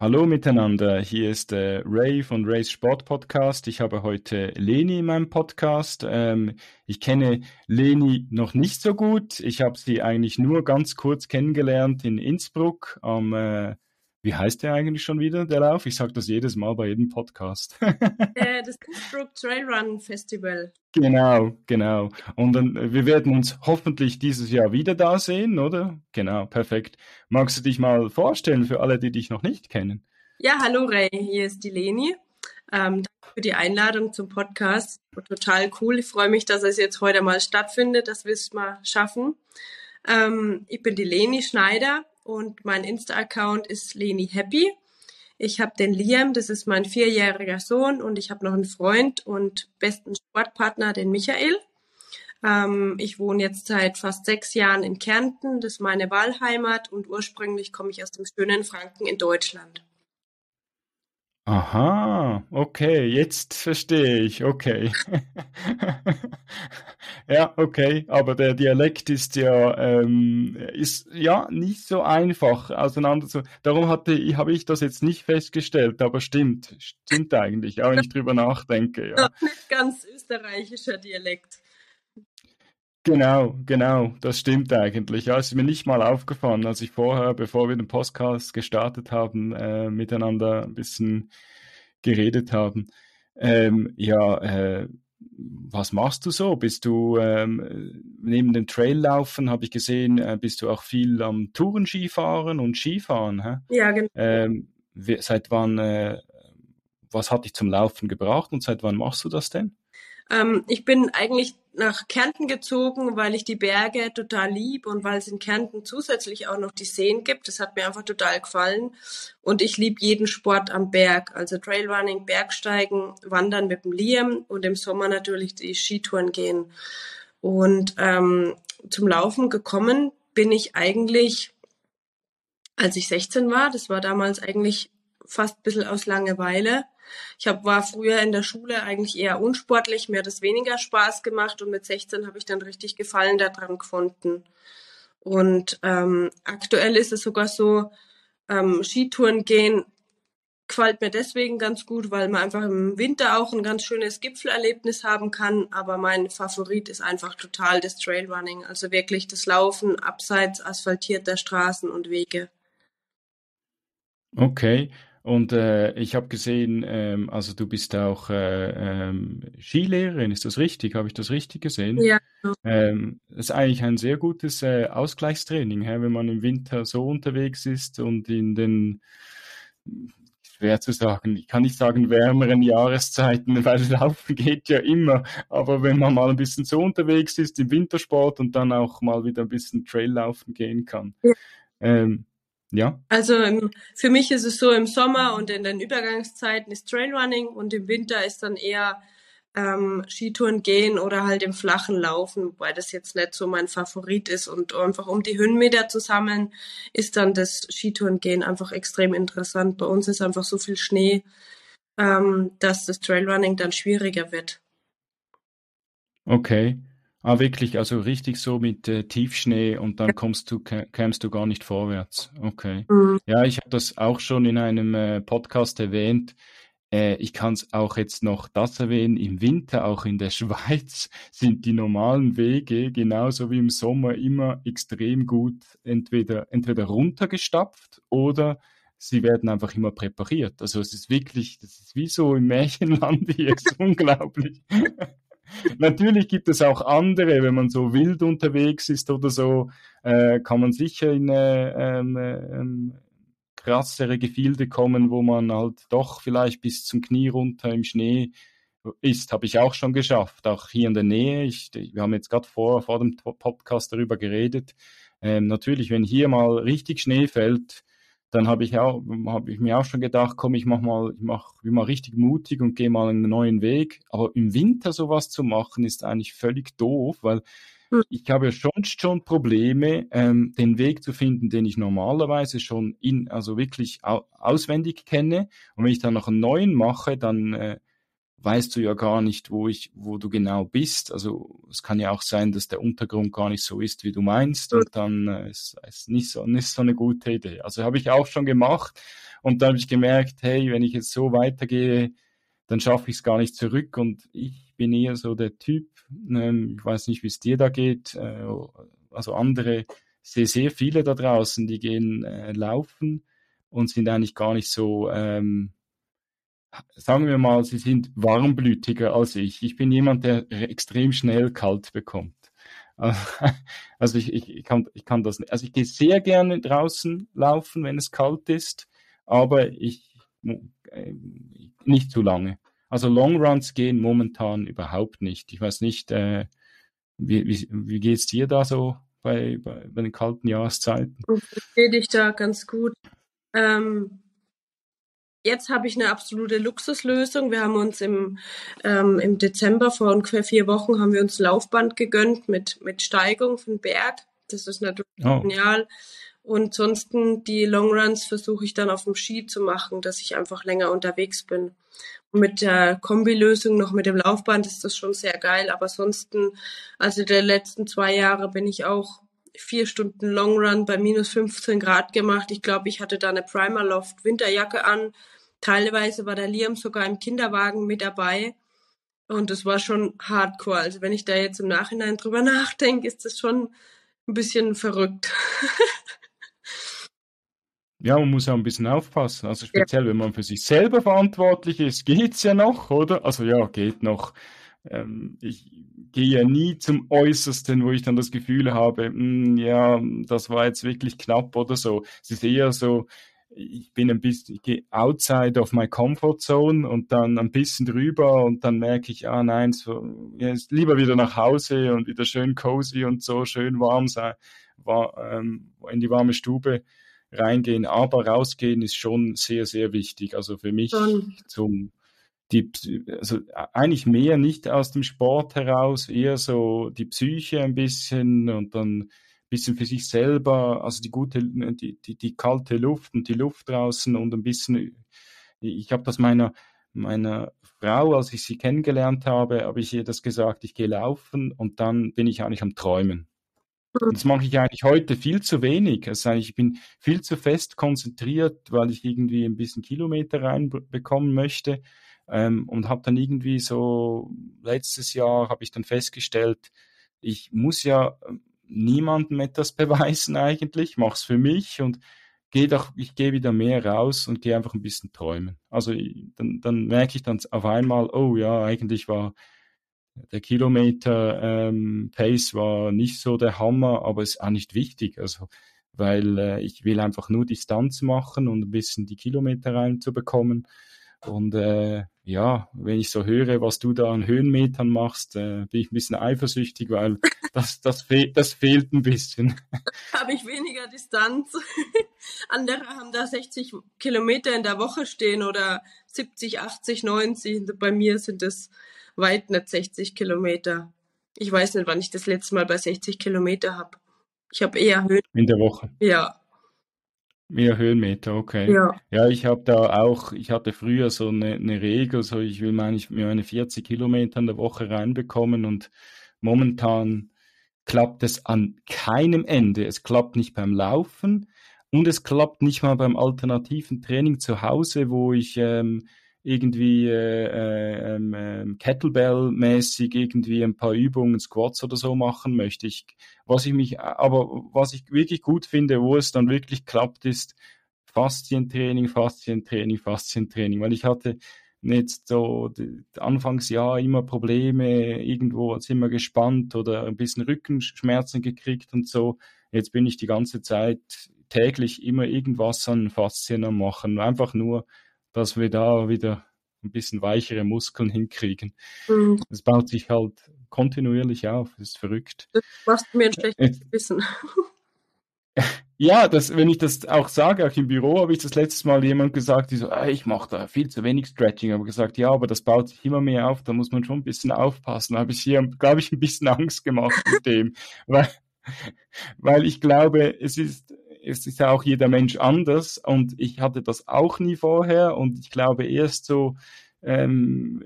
Hallo miteinander, hier ist äh, Ray von Rays Sport Podcast. Ich habe heute Leni in meinem Podcast. Ähm, ich kenne Leni noch nicht so gut. Ich habe sie eigentlich nur ganz kurz kennengelernt in Innsbruck am äh, wie heißt der eigentlich schon wieder, der Lauf? Ich sage das jedes Mal bei jedem Podcast. äh, das Innsbruck Trailrun Festival. Genau, genau. Und dann, äh, wir werden uns hoffentlich dieses Jahr wieder da sehen, oder? Genau, perfekt. Magst du dich mal vorstellen für alle, die dich noch nicht kennen? Ja, hallo Ray, hier ist die Leni. Ähm, danke für die Einladung zum Podcast. Total cool. Ich freue mich, dass es jetzt heute mal stattfindet, dass wir es mal schaffen. Ähm, ich bin die Leni Schneider und mein Insta-Account ist Leni Happy. Ich habe den Liam, das ist mein vierjähriger Sohn und ich habe noch einen Freund und besten Sportpartner, den Michael. Ähm, ich wohne jetzt seit fast sechs Jahren in Kärnten, das ist meine Wahlheimat und ursprünglich komme ich aus dem schönen Franken in Deutschland. Aha, okay, jetzt verstehe ich, okay. ja, okay, aber der Dialekt ist ja, ähm, ist ja nicht so einfach auseinander zu. Darum hatte, habe ich das jetzt nicht festgestellt, aber stimmt, stimmt eigentlich, auch wenn ich drüber nachdenke. Ja. Nicht ganz österreichischer Dialekt. Genau, genau, das stimmt eigentlich. Ja, es ist mir nicht mal aufgefallen, als ich vorher, bevor wir den Podcast gestartet haben, äh, miteinander ein bisschen geredet haben. Ähm, ja, äh, was machst du so? Bist du ähm, neben dem Traillaufen, habe ich gesehen, äh, bist du auch viel am Tourenskifahren und Skifahren? Hä? Ja, genau. Ähm, seit wann, äh, was hat dich zum Laufen gebracht und seit wann machst du das denn? Ähm, ich bin eigentlich nach Kärnten gezogen, weil ich die Berge total lieb und weil es in Kärnten zusätzlich auch noch die Seen gibt. Das hat mir einfach total gefallen. Und ich liebe jeden Sport am Berg. Also Trailrunning, Bergsteigen, Wandern mit dem Liam und im Sommer natürlich die Skitouren gehen. Und ähm, zum Laufen gekommen bin ich eigentlich, als ich 16 war. Das war damals eigentlich fast ein bisschen aus Langeweile. Ich hab, war früher in der Schule eigentlich eher unsportlich, mir hat es weniger Spaß gemacht und mit 16 habe ich dann richtig Gefallen daran gefunden. Und ähm, aktuell ist es sogar so, ähm, Skitouren gehen gefällt mir deswegen ganz gut, weil man einfach im Winter auch ein ganz schönes Gipfelerlebnis haben kann. Aber mein Favorit ist einfach total das Trailrunning, also wirklich das Laufen abseits asphaltierter Straßen und Wege. Okay. Und äh, ich habe gesehen, ähm, also du bist auch äh, ähm, Skilehrerin, ist das richtig? Habe ich das richtig gesehen? Ja. Ähm, das ist eigentlich ein sehr gutes äh, Ausgleichstraining, hä, wenn man im Winter so unterwegs ist und in den schwer zu sagen. Ich kann nicht sagen wärmeren Jahreszeiten, weil Laufen geht ja immer. Aber wenn man mal ein bisschen so unterwegs ist im Wintersport und dann auch mal wieder ein bisschen Traillaufen gehen kann. Ja. Ähm, ja. Also für mich ist es so, im Sommer und in den Übergangszeiten ist Trailrunning und im Winter ist dann eher ähm, Skitouren gehen oder halt im flachen Laufen, wobei das jetzt nicht so mein Favorit ist. Und einfach um die Höhenmeter zu sammeln, ist dann das Skitouren gehen einfach extrem interessant. Bei uns ist einfach so viel Schnee, ähm, dass das Trailrunning dann schwieriger wird. Okay. Ah, wirklich, also richtig so mit äh, Tiefschnee und dann kommst du, kämst du gar nicht vorwärts. Okay. Mhm. Ja, ich habe das auch schon in einem äh, Podcast erwähnt. Äh, ich kann es auch jetzt noch das erwähnen. Im Winter, auch in der Schweiz, sind die normalen Wege genauso wie im Sommer immer extrem gut entweder, entweder runtergestapft oder sie werden einfach immer präpariert. Also es ist wirklich, das ist wie so im Märchenland hier, ist unglaublich. Natürlich gibt es auch andere, wenn man so wild unterwegs ist oder so, äh, kann man sicher in äh, ähm, ähm, krassere Gefilde kommen, wo man halt doch vielleicht bis zum Knie runter im Schnee ist, habe ich auch schon geschafft, auch hier in der Nähe. Ich, wir haben jetzt gerade vor, vor dem Podcast darüber geredet. Ähm, natürlich, wenn hier mal richtig Schnee fällt, dann habe ich auch, habe ich mir auch schon gedacht, komm, ich mach mal, ich mach, bin mal richtig mutig und gehe mal einen neuen Weg. Aber im Winter sowas zu machen, ist eigentlich völlig doof, weil hm. ich habe ja schon schon Probleme, ähm, den Weg zu finden, den ich normalerweise schon in, also wirklich au auswendig kenne. Und wenn ich dann noch einen neuen mache, dann äh, weißt du ja gar nicht, wo ich, wo du genau bist. Also es kann ja auch sein, dass der Untergrund gar nicht so ist, wie du meinst, und dann äh, ist es nicht so nicht so eine gute Idee. Also habe ich auch schon gemacht und dann habe ich gemerkt, hey, wenn ich jetzt so weitergehe, dann schaffe ich es gar nicht zurück und ich bin eher so der Typ, ähm, ich weiß nicht, wie es dir da geht, äh, also andere, ich sehe sehr viele da draußen, die gehen äh, laufen und sind eigentlich gar nicht so, ähm, sagen wir mal, sie sind warmblütiger als ich. Ich bin jemand, der extrem schnell kalt bekommt. Also ich, ich, ich, kann, ich kann das nicht. Also ich gehe sehr gerne draußen laufen, wenn es kalt ist, aber ich äh, nicht zu lange. Also Longruns gehen momentan überhaupt nicht. Ich weiß nicht, äh, wie, wie, wie geht es dir da so bei, bei, bei den kalten Jahreszeiten? Ich sehe dich da ganz gut. Ähm, jetzt habe ich eine absolute Luxuslösung. Wir haben uns im, ähm, im Dezember vor ungefähr vier Wochen haben wir uns Laufband gegönnt mit, mit Steigung von Berg. Das ist natürlich oh. genial. Und sonst die Longruns versuche ich dann auf dem Ski zu machen, dass ich einfach länger unterwegs bin. Und mit der Kombilösung noch mit dem Laufband ist das schon sehr geil. Aber sonst, also der letzten zwei Jahre bin ich auch vier Stunden Longrun bei minus 15 Grad gemacht. Ich glaube, ich hatte da eine Primer Loft Winterjacke an. Teilweise war der Liam sogar im Kinderwagen mit dabei. Und das war schon hardcore. Also wenn ich da jetzt im Nachhinein drüber nachdenke, ist das schon ein bisschen verrückt. Ja, man muss ja ein bisschen aufpassen. Also speziell, ja. wenn man für sich selber verantwortlich ist, geht's ja noch, oder? Also ja, geht noch. Ähm, ich gehe ja nie zum Äußersten, wo ich dann das Gefühl habe, mh, hm, ja, das war jetzt wirklich knapp oder so. Es ist eher so, ich bin ein bisschen, ich gehe outside of my comfort zone und dann ein bisschen drüber und dann merke ich, ah nein, so, ja, lieber wieder nach Hause und wieder schön cozy und so schön warm sein, war, ähm, in die warme Stube reingehen, aber rausgehen ist schon sehr, sehr wichtig. Also für mich schon. zum die, also eigentlich mehr nicht aus dem Sport heraus, eher so die Psyche ein bisschen und dann bisschen für sich selber, also die gute, die, die, die kalte Luft und die Luft draußen und ein bisschen, ich habe das meiner, meiner Frau, als ich sie kennengelernt habe, habe ich ihr das gesagt, ich gehe laufen und dann bin ich eigentlich am Träumen. Das mache ich eigentlich heute viel zu wenig. Also ich bin viel zu fest konzentriert, weil ich irgendwie ein bisschen Kilometer reinbekommen möchte. Ähm, und habe dann irgendwie so, letztes Jahr habe ich dann festgestellt, ich muss ja niemandem etwas beweisen eigentlich, mache es für mich und gehe doch, ich gehe wieder mehr raus und gehe einfach ein bisschen träumen. Also dann, dann merke ich dann auf einmal, oh ja, eigentlich war der Kilometer ähm, Pace war nicht so der Hammer, aber ist auch nicht wichtig. Also weil äh, ich will einfach nur Distanz machen und ein bisschen die Kilometer reinzubekommen. Und äh, ja, wenn ich so höre, was du da an Höhenmetern machst, äh, bin ich ein bisschen eifersüchtig, weil das, das, fe das fehlt ein bisschen. Habe ich weniger Distanz. Andere haben da 60 Kilometer in der Woche stehen oder 70, 80, 90. Bei mir sind es weit nicht 60 Kilometer. Ich weiß nicht, wann ich das letzte Mal bei 60 Kilometer habe. Ich habe eher Höhen. In der Woche. Ja. Mehr Höhenmeter, okay. Ja, ja ich habe da auch, ich hatte früher so eine, eine Regel, so ich will meine, meine 40 Kilometer in der Woche reinbekommen und momentan klappt es an keinem Ende. Es klappt nicht beim Laufen und es klappt nicht mal beim alternativen Training zu Hause, wo ich ähm, irgendwie äh, äh, ähm, ähm, Kettlebell-mäßig irgendwie ein paar Übungen, Squats oder so machen möchte. Ich, was ich mich, aber was ich wirklich gut finde, wo es dann wirklich klappt, ist Faszientraining, Faszientraining, Faszientraining, weil ich hatte jetzt so Anfangsjahr immer Probleme, irgendwo als immer gespannt oder ein bisschen Rückenschmerzen gekriegt und so. Jetzt bin ich die ganze Zeit täglich immer irgendwas an Faszien am machen, einfach nur dass wir da wieder ein bisschen weichere Muskeln hinkriegen. Mhm. Das baut sich halt kontinuierlich auf. Das ist verrückt. Das macht mir ein schlechtes Gewissen. Ja, das, wenn ich das auch sage, auch im Büro habe ich das letztes Mal jemand gesagt, die so, ah, ich mache da viel zu wenig Stretching, aber gesagt, ja, aber das baut sich immer mehr auf, da muss man schon ein bisschen aufpassen. Da habe ich hier, glaube ich, ein bisschen Angst gemacht mit dem, weil, weil ich glaube, es ist es ist ja auch jeder Mensch anders und ich hatte das auch nie vorher und ich glaube erst so ähm,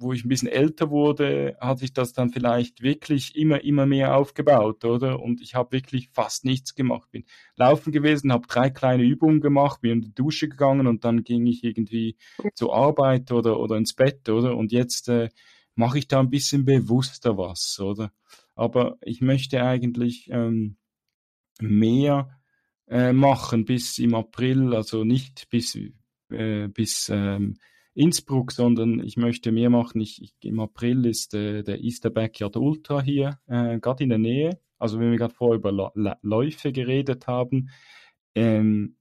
wo ich ein bisschen älter wurde, hat sich das dann vielleicht wirklich immer, immer mehr aufgebaut, oder? Und ich habe wirklich fast nichts gemacht. Bin laufen gewesen, habe drei kleine Übungen gemacht, bin in die Dusche gegangen und dann ging ich irgendwie zur Arbeit oder, oder ins Bett, oder? Und jetzt äh, mache ich da ein bisschen bewusster was, oder? Aber ich möchte eigentlich ähm, mehr äh, machen bis im April, also nicht bis, äh, bis ähm, Innsbruck, sondern ich möchte mehr machen. Ich, ich, Im April ist äh, der Easter Backyard Ultra hier, äh, gerade in der Nähe. Also wenn wir gerade vorher über La Läufe geredet haben, ähm,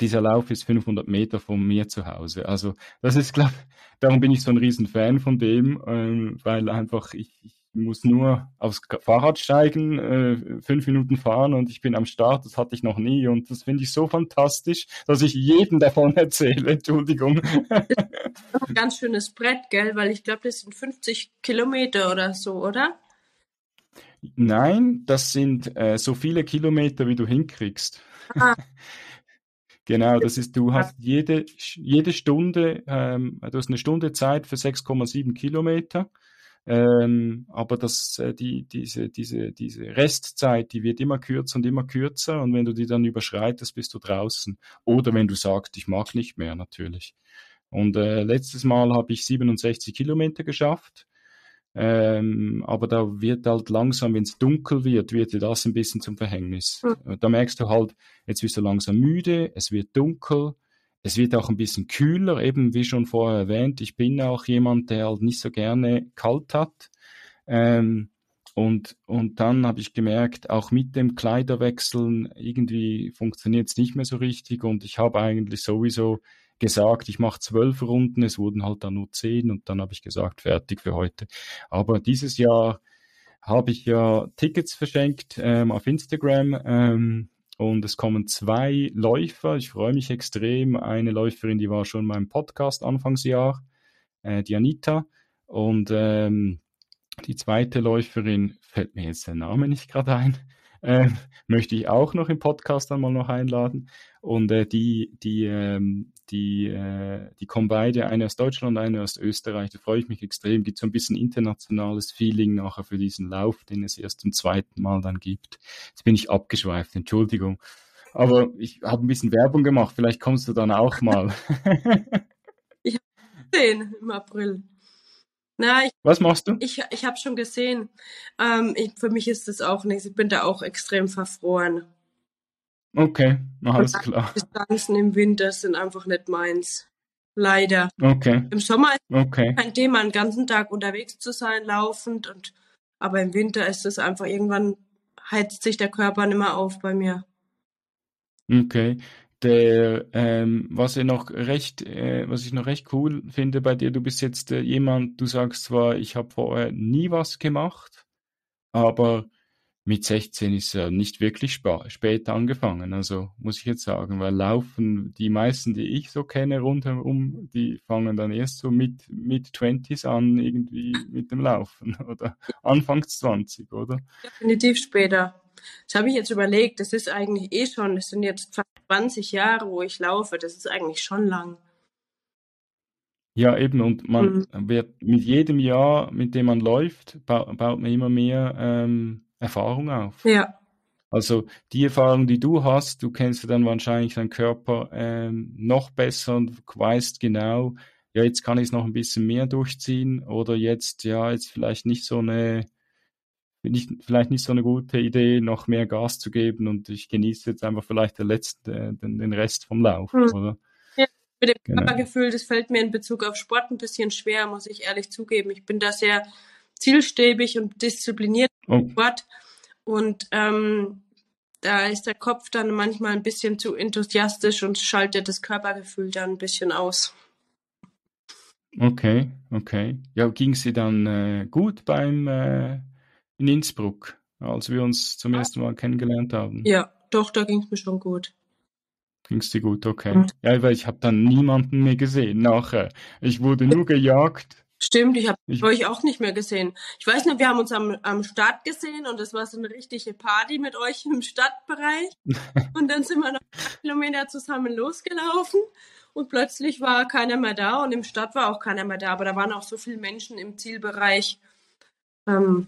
dieser Lauf ist 500 Meter von mir zu Hause. Also das ist, glaube darum bin ich so ein riesen Fan von dem, ähm, weil einfach ich, ich muss nur aufs Fahrrad steigen, äh, fünf Minuten fahren und ich bin am Start. Das hatte ich noch nie und das finde ich so fantastisch, dass ich jedem davon erzähle. Entschuldigung. ein ganz schönes Brett, gell? Weil ich glaube, das sind 50 Kilometer oder so, oder? Nein, das sind äh, so viele Kilometer, wie du hinkriegst. Ah. Genau, das ist, du hast jede, jede Stunde, ähm, du hast eine Stunde Zeit für 6,7 Kilometer. Ähm, aber das, äh, die, diese, diese, diese Restzeit, die wird immer kürzer und immer kürzer. Und wenn du die dann überschreitest, bist du draußen. Oder wenn du sagst, ich mag nicht mehr, natürlich. Und äh, letztes Mal habe ich 67 Kilometer geschafft. Ähm, aber da wird halt langsam, wenn es dunkel wird, wird dir das ein bisschen zum Verhängnis. Mhm. Da merkst du halt, jetzt bist du langsam müde, es wird dunkel, es wird auch ein bisschen kühler, eben wie schon vorher erwähnt. Ich bin auch jemand, der halt nicht so gerne kalt hat. Ähm, und, und dann habe ich gemerkt, auch mit dem Kleiderwechseln irgendwie funktioniert es nicht mehr so richtig. Und ich habe eigentlich sowieso gesagt, ich mache zwölf Runden, es wurden halt dann nur zehn und dann habe ich gesagt, fertig für heute. Aber dieses Jahr habe ich ja Tickets verschenkt ähm, auf Instagram. Ähm, und es kommen zwei Läufer. Ich freue mich extrem. Eine Läuferin, die war schon in meinem Podcast Anfangsjahr, äh, die Anita. Und ähm, die zweite Läuferin, fällt mir jetzt der Name nicht gerade ein, äh, möchte ich auch noch im Podcast einmal noch einladen. Und äh, die, die, ähm, die, äh, die kommen beide, eine aus Deutschland, eine aus Österreich. Da freue ich mich extrem. Gibt so ein bisschen internationales Feeling nachher für diesen Lauf, den es erst zum zweiten Mal dann gibt. Jetzt bin ich abgeschweift, Entschuldigung. Aber ich habe ein bisschen Werbung gemacht. Vielleicht kommst du dann auch mal. ich habe gesehen im April. Na, ich, Was machst du? Ich, ich habe schon gesehen. Ähm, ich, für mich ist das auch nichts. Ich bin da auch extrem verfroren. Okay, alles klar. Distanzen im Winter sind einfach nicht meins. Leider. Okay. Im Sommer ist okay. kein Thema, den ganzen Tag unterwegs zu sein, laufend und aber im Winter ist es einfach irgendwann heizt sich der Körper nicht mehr auf bei mir. Okay. Der, ähm, was ich noch recht, äh, was ich noch recht cool finde bei dir, du bist jetzt äh, jemand, du sagst zwar, ich habe vorher nie was gemacht, aber mit 16 ist ja nicht wirklich spät angefangen, also muss ich jetzt sagen, weil Laufen, die meisten, die ich so kenne rundherum, die fangen dann erst so mit, mit 20s an, irgendwie mit dem Laufen oder Anfangs 20, oder? Definitiv später. Das habe ich jetzt überlegt, das ist eigentlich eh schon, das sind jetzt fast 20 Jahre, wo ich laufe, das ist eigentlich schon lang. Ja, eben, und man mhm. wird mit jedem Jahr, mit dem man läuft, baut man immer mehr ähm, Erfahrung auf. Ja. Also die Erfahrung, die du hast, du kennst ja dann wahrscheinlich deinen Körper ähm, noch besser und weißt genau, ja, jetzt kann ich es noch ein bisschen mehr durchziehen oder jetzt, ja, jetzt vielleicht nicht so eine, nicht, vielleicht nicht so eine gute Idee, noch mehr Gas zu geben und ich genieße jetzt einfach vielleicht der letzte, den, den Rest vom Lauf, mhm. oder? Ja, mit dem genau. Körpergefühl, das fällt mir in Bezug auf Sport ein bisschen schwer, muss ich ehrlich zugeben. Ich bin da sehr zielstrebig und diszipliniert oh. Sport. Und ähm, da ist der Kopf dann manchmal ein bisschen zu enthusiastisch und schaltet das Körpergefühl dann ein bisschen aus. Okay, okay. Ja, ging sie dann äh, gut beim äh, in Innsbruck, als wir uns zum ersten Mal kennengelernt haben? Ja, doch, da ging es mir schon gut. Ging es dir gut, okay. Mhm. Ja, weil ich habe dann niemanden mehr gesehen nachher. Ich wurde nur gejagt Stimmt, ich habe euch auch nicht mehr gesehen. Ich weiß nicht, wir haben uns am, am Start gesehen und es war so eine richtige Party mit euch im Stadtbereich. und dann sind wir noch ein Kilometer zusammen losgelaufen und plötzlich war keiner mehr da und im Stadt war auch keiner mehr da, aber da waren auch so viele Menschen im Zielbereich. Ähm,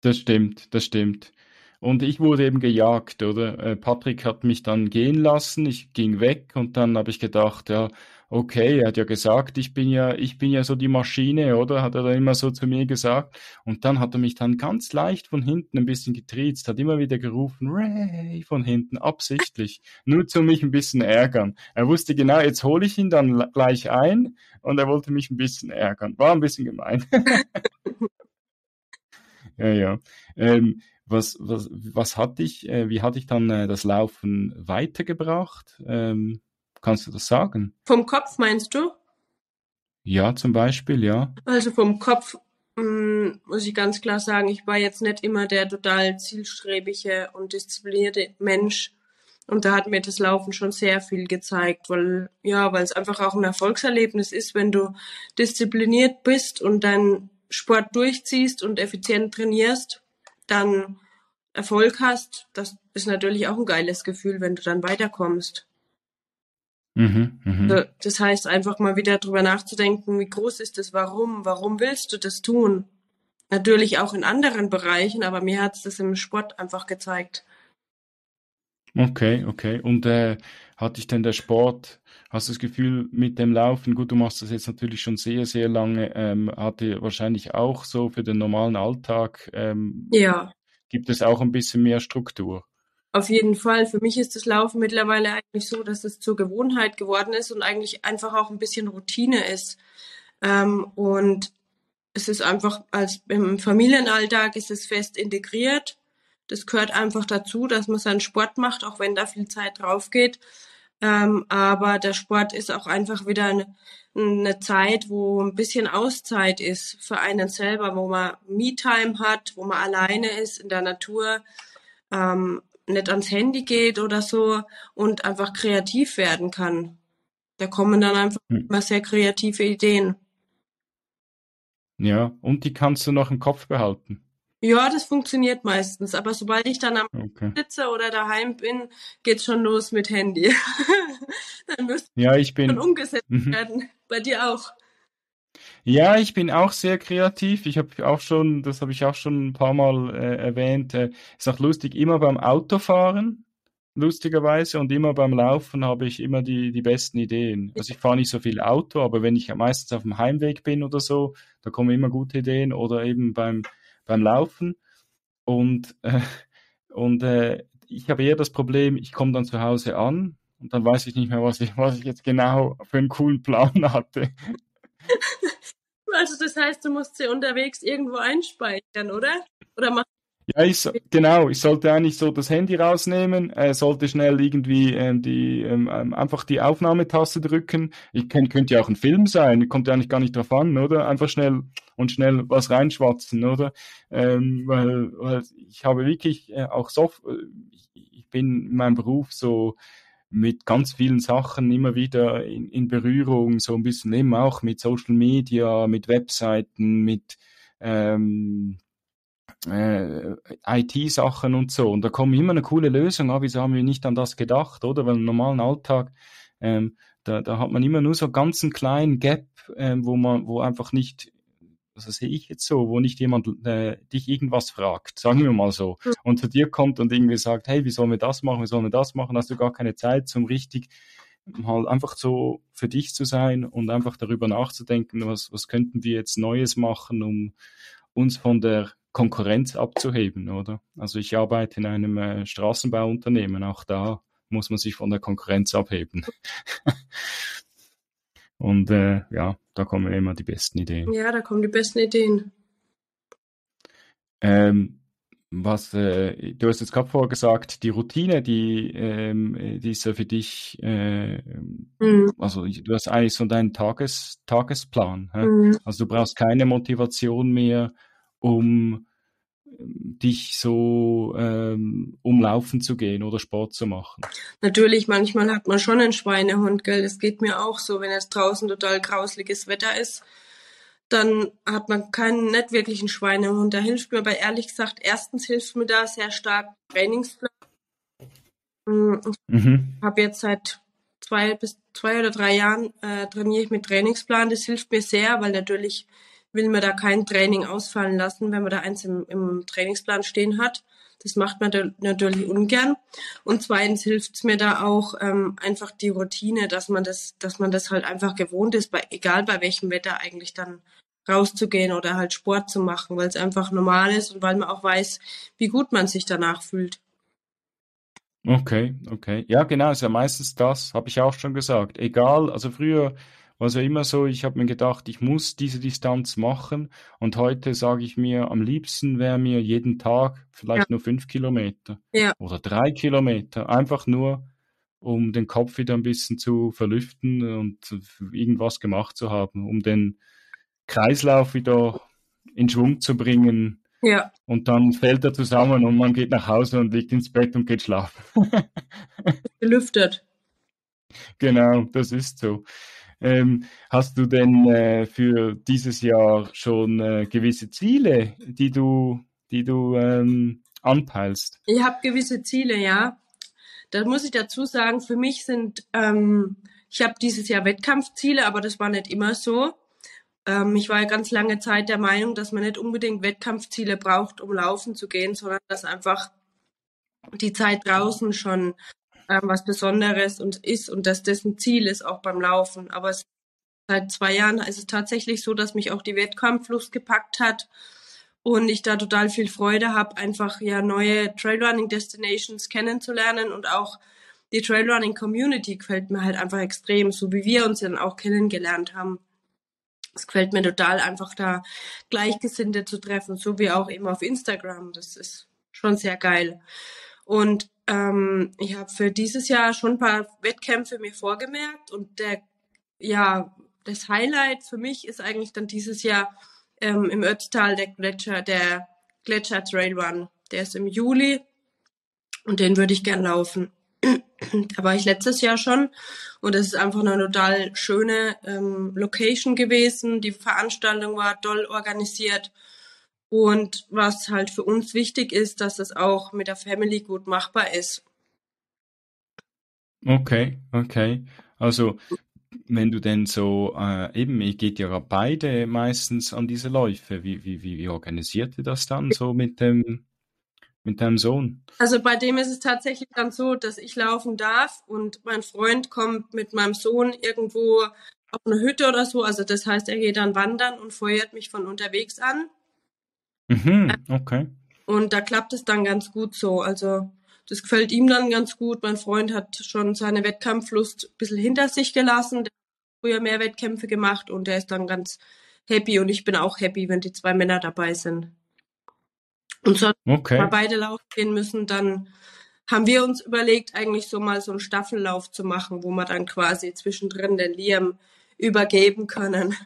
das stimmt, das stimmt. Und ich wurde eben gejagt, oder? Äh, Patrick hat mich dann gehen lassen, ich ging weg und dann habe ich gedacht, ja, okay, er hat ja gesagt, ich bin ja, ich bin ja so die Maschine, oder? Hat er dann immer so zu mir gesagt. Und dann hat er mich dann ganz leicht von hinten ein bisschen getriezt, hat immer wieder gerufen, Ray, von hinten, absichtlich, nur zu mich ein bisschen ärgern. Er wusste genau, jetzt hole ich ihn dann gleich ein und er wollte mich ein bisschen ärgern. War ein bisschen gemein. ja, ja. Ähm, was, was, was hat dich, äh, wie hat dich dann äh, das Laufen weitergebracht? Ähm, kannst du das sagen? Vom Kopf meinst du? Ja, zum Beispiel, ja. Also vom Kopf mh, mm, muss ich ganz klar sagen, ich war jetzt nicht immer der total zielstrebige und disziplinierte Mensch. Und da hat mir das Laufen schon sehr viel gezeigt, weil, ja, weil es einfach auch ein Erfolgserlebnis ist, wenn du diszipliniert bist und deinen Sport durchziehst und effizient trainierst dann Erfolg hast, das ist natürlich auch ein geiles Gefühl, wenn du dann weiterkommst. Mhm, mh. Das heißt, einfach mal wieder drüber nachzudenken, wie groß ist das Warum? Warum willst du das tun? Natürlich auch in anderen Bereichen, aber mir hat es das im Sport einfach gezeigt. Okay, okay. Und äh, hat dich denn der Sport, hast du das Gefühl mit dem Laufen, gut, du machst das jetzt natürlich schon sehr, sehr lange, ähm, hat dir wahrscheinlich auch so für den normalen Alltag, ähm, ja. gibt es auch ein bisschen mehr Struktur? Auf jeden Fall. Für mich ist das Laufen mittlerweile eigentlich so, dass es zur Gewohnheit geworden ist und eigentlich einfach auch ein bisschen Routine ist. Ähm, und es ist einfach als im Familienalltag ist es fest integriert. Das gehört einfach dazu, dass man seinen Sport macht, auch wenn da viel Zeit drauf geht. Ähm, aber der Sport ist auch einfach wieder eine, eine Zeit, wo ein bisschen Auszeit ist für einen selber, wo man Me-Time hat, wo man alleine ist in der Natur, ähm, nicht ans Handy geht oder so und einfach kreativ werden kann. Da kommen dann einfach hm. immer sehr kreative Ideen. Ja, und die kannst du noch im Kopf behalten. Ja, das funktioniert meistens. Aber sobald ich dann am okay. sitze oder daheim bin, geht's schon los mit Handy. dann müsste ja, ich bin, schon umgesetzt mhm. werden. Bei dir auch. Ja, ich bin auch sehr kreativ. Ich habe auch schon, das habe ich auch schon ein paar Mal äh, erwähnt, äh, ist auch lustig, immer beim Autofahren, lustigerweise, und immer beim Laufen habe ich immer die, die besten Ideen. Also ich fahre nicht so viel Auto, aber wenn ich meistens auf dem Heimweg bin oder so, da kommen immer gute Ideen. Oder eben beim beim Laufen. Und, äh, und äh, ich habe eher das Problem, ich komme dann zu Hause an und dann weiß ich nicht mehr, was ich, was ich jetzt genau für einen coolen Plan hatte. Also das heißt, du musst sie unterwegs irgendwo einspeichern, oder? Oder machst ja, ich, genau. Ich sollte eigentlich so das Handy rausnehmen, äh, sollte schnell irgendwie ähm, die ähm, ähm einfach die Aufnahmetaste drücken. Ich kenn, könnte ja auch ein Film sein, kommt ja eigentlich gar nicht drauf an, oder? Einfach schnell und schnell was reinschwatzen, oder? Ähm, weil, weil ich habe wirklich äh, auch so, ich, ich bin in meinem Beruf so mit ganz vielen Sachen immer wieder in, in Berührung, so ein bisschen eben auch mit Social Media, mit Webseiten, mit ähm, äh, IT-Sachen und so. Und da kommen immer eine coole Lösung, ah, wieso haben wir nicht an das gedacht, oder? Weil im normalen Alltag, ähm, da, da hat man immer nur so ganz einen kleinen Gap, ähm, wo man, wo einfach nicht, das sehe ich jetzt so, wo nicht jemand äh, dich irgendwas fragt, sagen wir mal so, hm. und zu dir kommt und irgendwie sagt, hey, wie sollen wir das machen, wie sollen wir das machen, hast du gar keine Zeit zum richtig halt einfach so für dich zu sein und einfach darüber nachzudenken, was, was könnten wir jetzt Neues machen, um uns von der Konkurrenz abzuheben, oder? Also ich arbeite in einem äh, Straßenbauunternehmen, auch da muss man sich von der Konkurrenz abheben. Und äh, ja, da kommen immer die besten Ideen. Ja, da kommen die besten Ideen. Ähm, was äh, du hast jetzt gerade vorher gesagt, die Routine, die, ähm, die ist ja für dich, äh, mhm. also du hast eigentlich so deinen Tages, Tagesplan. Mhm. Also du brauchst keine Motivation mehr, um dich so ähm, umlaufen zu gehen oder Sport zu machen? Natürlich, manchmal hat man schon einen Schweinehund, gell? Das geht mir auch so, wenn es draußen total grausliches Wetter ist, dann hat man keinen nicht wirklichen Schweinehund. Da hilft mir aber ehrlich gesagt, erstens hilft mir da sehr stark Trainingsplan. Mm, ich mhm. habe jetzt seit zwei bis zwei oder drei Jahren äh, trainiere ich mit Trainingsplan. Das hilft mir sehr, weil natürlich will man da kein Training ausfallen lassen, wenn man da eins im, im Trainingsplan stehen hat. Das macht man da natürlich ungern. Und zweitens hilft es mir da auch ähm, einfach die Routine, dass man das, dass man das halt einfach gewohnt ist, bei, egal bei welchem Wetter eigentlich dann rauszugehen oder halt Sport zu machen, weil es einfach normal ist und weil man auch weiß, wie gut man sich danach fühlt. Okay, okay. Ja, genau, ist ja meistens das, habe ich auch schon gesagt. Egal, also früher war es ja immer so, ich habe mir gedacht, ich muss diese Distanz machen und heute sage ich mir, am liebsten wäre mir jeden Tag vielleicht ja. nur fünf Kilometer ja. oder drei Kilometer, einfach nur, um den Kopf wieder ein bisschen zu verlüften und irgendwas gemacht zu haben, um den Kreislauf wieder in Schwung zu bringen. Ja. Und dann fällt er zusammen und man geht nach Hause und liegt ins Bett und geht schlafen. Gelüftet. Genau, das ist so. Ähm, hast du denn äh, für dieses Jahr schon äh, gewisse Ziele, die du, die du ähm, anpeilst? Ich habe gewisse Ziele, ja. Da muss ich dazu sagen, für mich sind, ähm, ich habe dieses Jahr Wettkampfziele, aber das war nicht immer so. Ähm, ich war ja ganz lange Zeit der Meinung, dass man nicht unbedingt Wettkampfziele braucht, um laufen zu gehen, sondern dass einfach die Zeit draußen schon ähm, was Besonderes und ist und dass das ein Ziel ist auch beim Laufen. Aber es, seit zwei Jahren ist es tatsächlich so, dass mich auch die Wettkampflust gepackt hat und ich da total viel Freude habe, einfach ja neue Trailrunning Destinations kennenzulernen und auch die Trailrunning Community gefällt mir halt einfach extrem, so wie wir uns dann auch kennengelernt haben. Es gefällt mir total einfach da Gleichgesinnte zu treffen, so wie auch eben auf Instagram. Das ist schon sehr geil. Und ähm, ich habe für dieses Jahr schon ein paar Wettkämpfe mir vorgemerkt und der, ja, das Highlight für mich ist eigentlich dann dieses Jahr ähm, im Ötztal der Gletscher, der Gletscher Trail Run. Der ist im Juli und den würde ich gern laufen. da war ich letztes Jahr schon und es ist einfach eine total schöne ähm, Location gewesen. Die Veranstaltung war toll organisiert und was halt für uns wichtig ist, dass es auch mit der Family gut machbar ist. Okay, okay. Also wenn du denn so, äh, eben, ihr geht ja beide meistens an diese Läufe. Wie, wie, wie, wie organisiert ihr das dann so mit dem, mit deinem Sohn? Also bei dem ist es tatsächlich dann so, dass ich laufen darf und mein Freund kommt mit meinem Sohn irgendwo auf eine Hütte oder so. Also das heißt, er geht dann wandern und feuert mich von unterwegs an. Mhm, okay. Und da klappt es dann ganz gut so. Also das gefällt ihm dann ganz gut. Mein Freund hat schon seine Wettkampflust ein bisschen hinter sich gelassen. Der hat früher mehr Wettkämpfe gemacht und der ist dann ganz happy und ich bin auch happy, wenn die zwei Männer dabei sind. Und so, okay. wir beide laufen gehen müssen, dann haben wir uns überlegt, eigentlich so mal so einen Staffellauf zu machen, wo wir dann quasi zwischendrin den Liam übergeben können.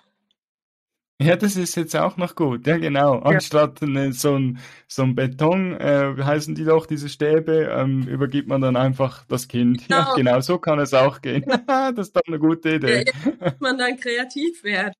Ja, das ist jetzt auch noch gut. Ja, genau. Anstatt eine, so ein, so ein Beton, äh, heißen die doch diese Stäbe, ähm, übergibt man dann einfach das Kind. Genau. Ja, genau, so kann es auch gehen. das ist doch eine gute Idee. Ja, ja, muss man dann kreativ werden.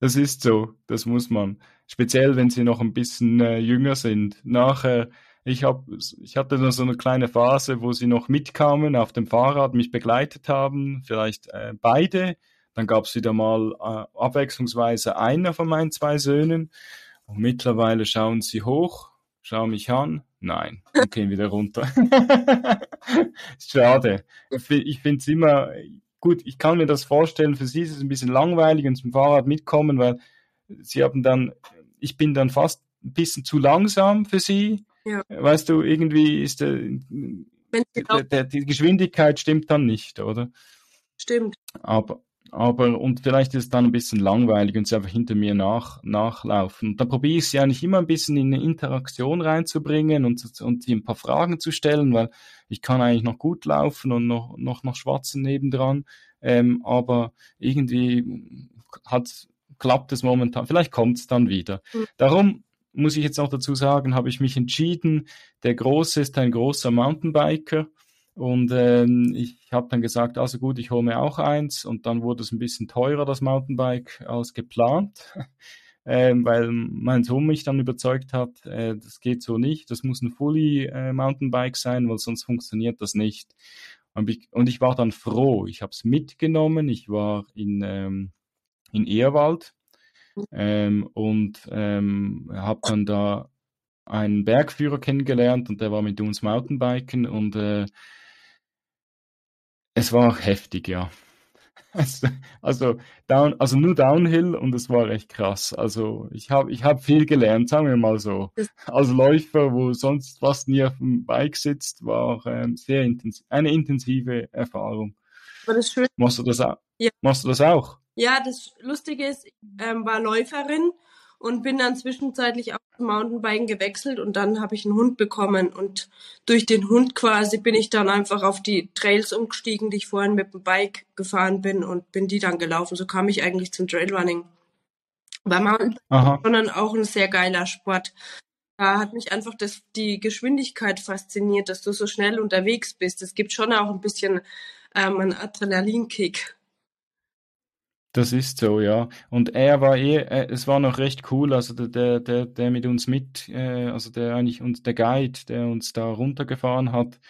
Das ist so, das muss man. Speziell, wenn sie noch ein bisschen äh, jünger sind. Nachher, ich hab, ich hatte dann so eine kleine Phase, wo sie noch mitkamen auf dem Fahrrad, mich begleitet haben, vielleicht äh, beide dann gab es wieder mal äh, abwechslungsweise einer von meinen zwei Söhnen. Und mittlerweile schauen sie hoch, schauen mich an, nein, und gehen wieder runter. Schade. Ich finde es immer gut, ich kann mir das vorstellen, für sie ist es ein bisschen langweilig und zum Fahrrad mitkommen, weil sie haben dann, ich bin dann fast ein bisschen zu langsam für sie. Ja. Weißt du, irgendwie ist der, der, der, die Geschwindigkeit stimmt dann nicht, oder? Stimmt. Aber, aber und vielleicht ist es dann ein bisschen langweilig und sie einfach hinter mir nach, nachlaufen. Und dann probiere ich sie eigentlich immer ein bisschen in eine Interaktion reinzubringen und, und sie ein paar Fragen zu stellen, weil ich kann eigentlich noch gut laufen und noch, noch, noch schwatzen nebendran. Ähm, aber irgendwie hat, klappt es momentan. Vielleicht kommt es dann wieder. Mhm. Darum muss ich jetzt noch dazu sagen, habe ich mich entschieden, der Große ist ein großer Mountainbiker und ähm, ich habe dann gesagt, also gut, ich hole mir auch eins. Und dann wurde es ein bisschen teurer, das Mountainbike, als geplant. ähm, weil mein Sohn mich dann überzeugt hat, äh, das geht so nicht. Das muss ein Fully äh, Mountainbike sein, weil sonst funktioniert das nicht. Und ich war dann froh. Ich habe es mitgenommen. Ich war in, ähm, in Ehrwald ähm, und ähm, habe dann da einen Bergführer kennengelernt und der war mit uns Mountainbiken und äh, es war heftig, ja. Also, also, down, also nur Downhill und es war echt krass. Also ich habe ich hab viel gelernt, sagen wir mal so. Als Läufer, wo sonst fast nie auf dem Bike sitzt, war ähm, sehr intensiv, eine intensive Erfahrung. Aber das Schöne, Machst du das, au- Ja. machst du das auch? ja, das Lustige ist, ich ähm, war Läuferin und bin dann zwischenzeitlich auch zum Mountainbiken gewechselt und dann habe ich einen Hund bekommen und durch den Hund quasi bin ich dann einfach auf die Trails umgestiegen, die ich vorhin mit dem Bike gefahren bin und bin die dann gelaufen. So kam ich eigentlich zum Trailrunning. Weil Mountainbiken sondern auch ein sehr geiler Sport. Da hat mich einfach das, die Geschwindigkeit fasziniert, dass du so schnell unterwegs bist. Es gibt schon auch ein bisschen ähm, einen Adrenalinkick. Das ist so, ja. Und er war eh, äh, es war noch recht cool, also der, der, der, mit uns mit, äh, also der eigentlich uns, der Guide, der uns da runtergefahren hat,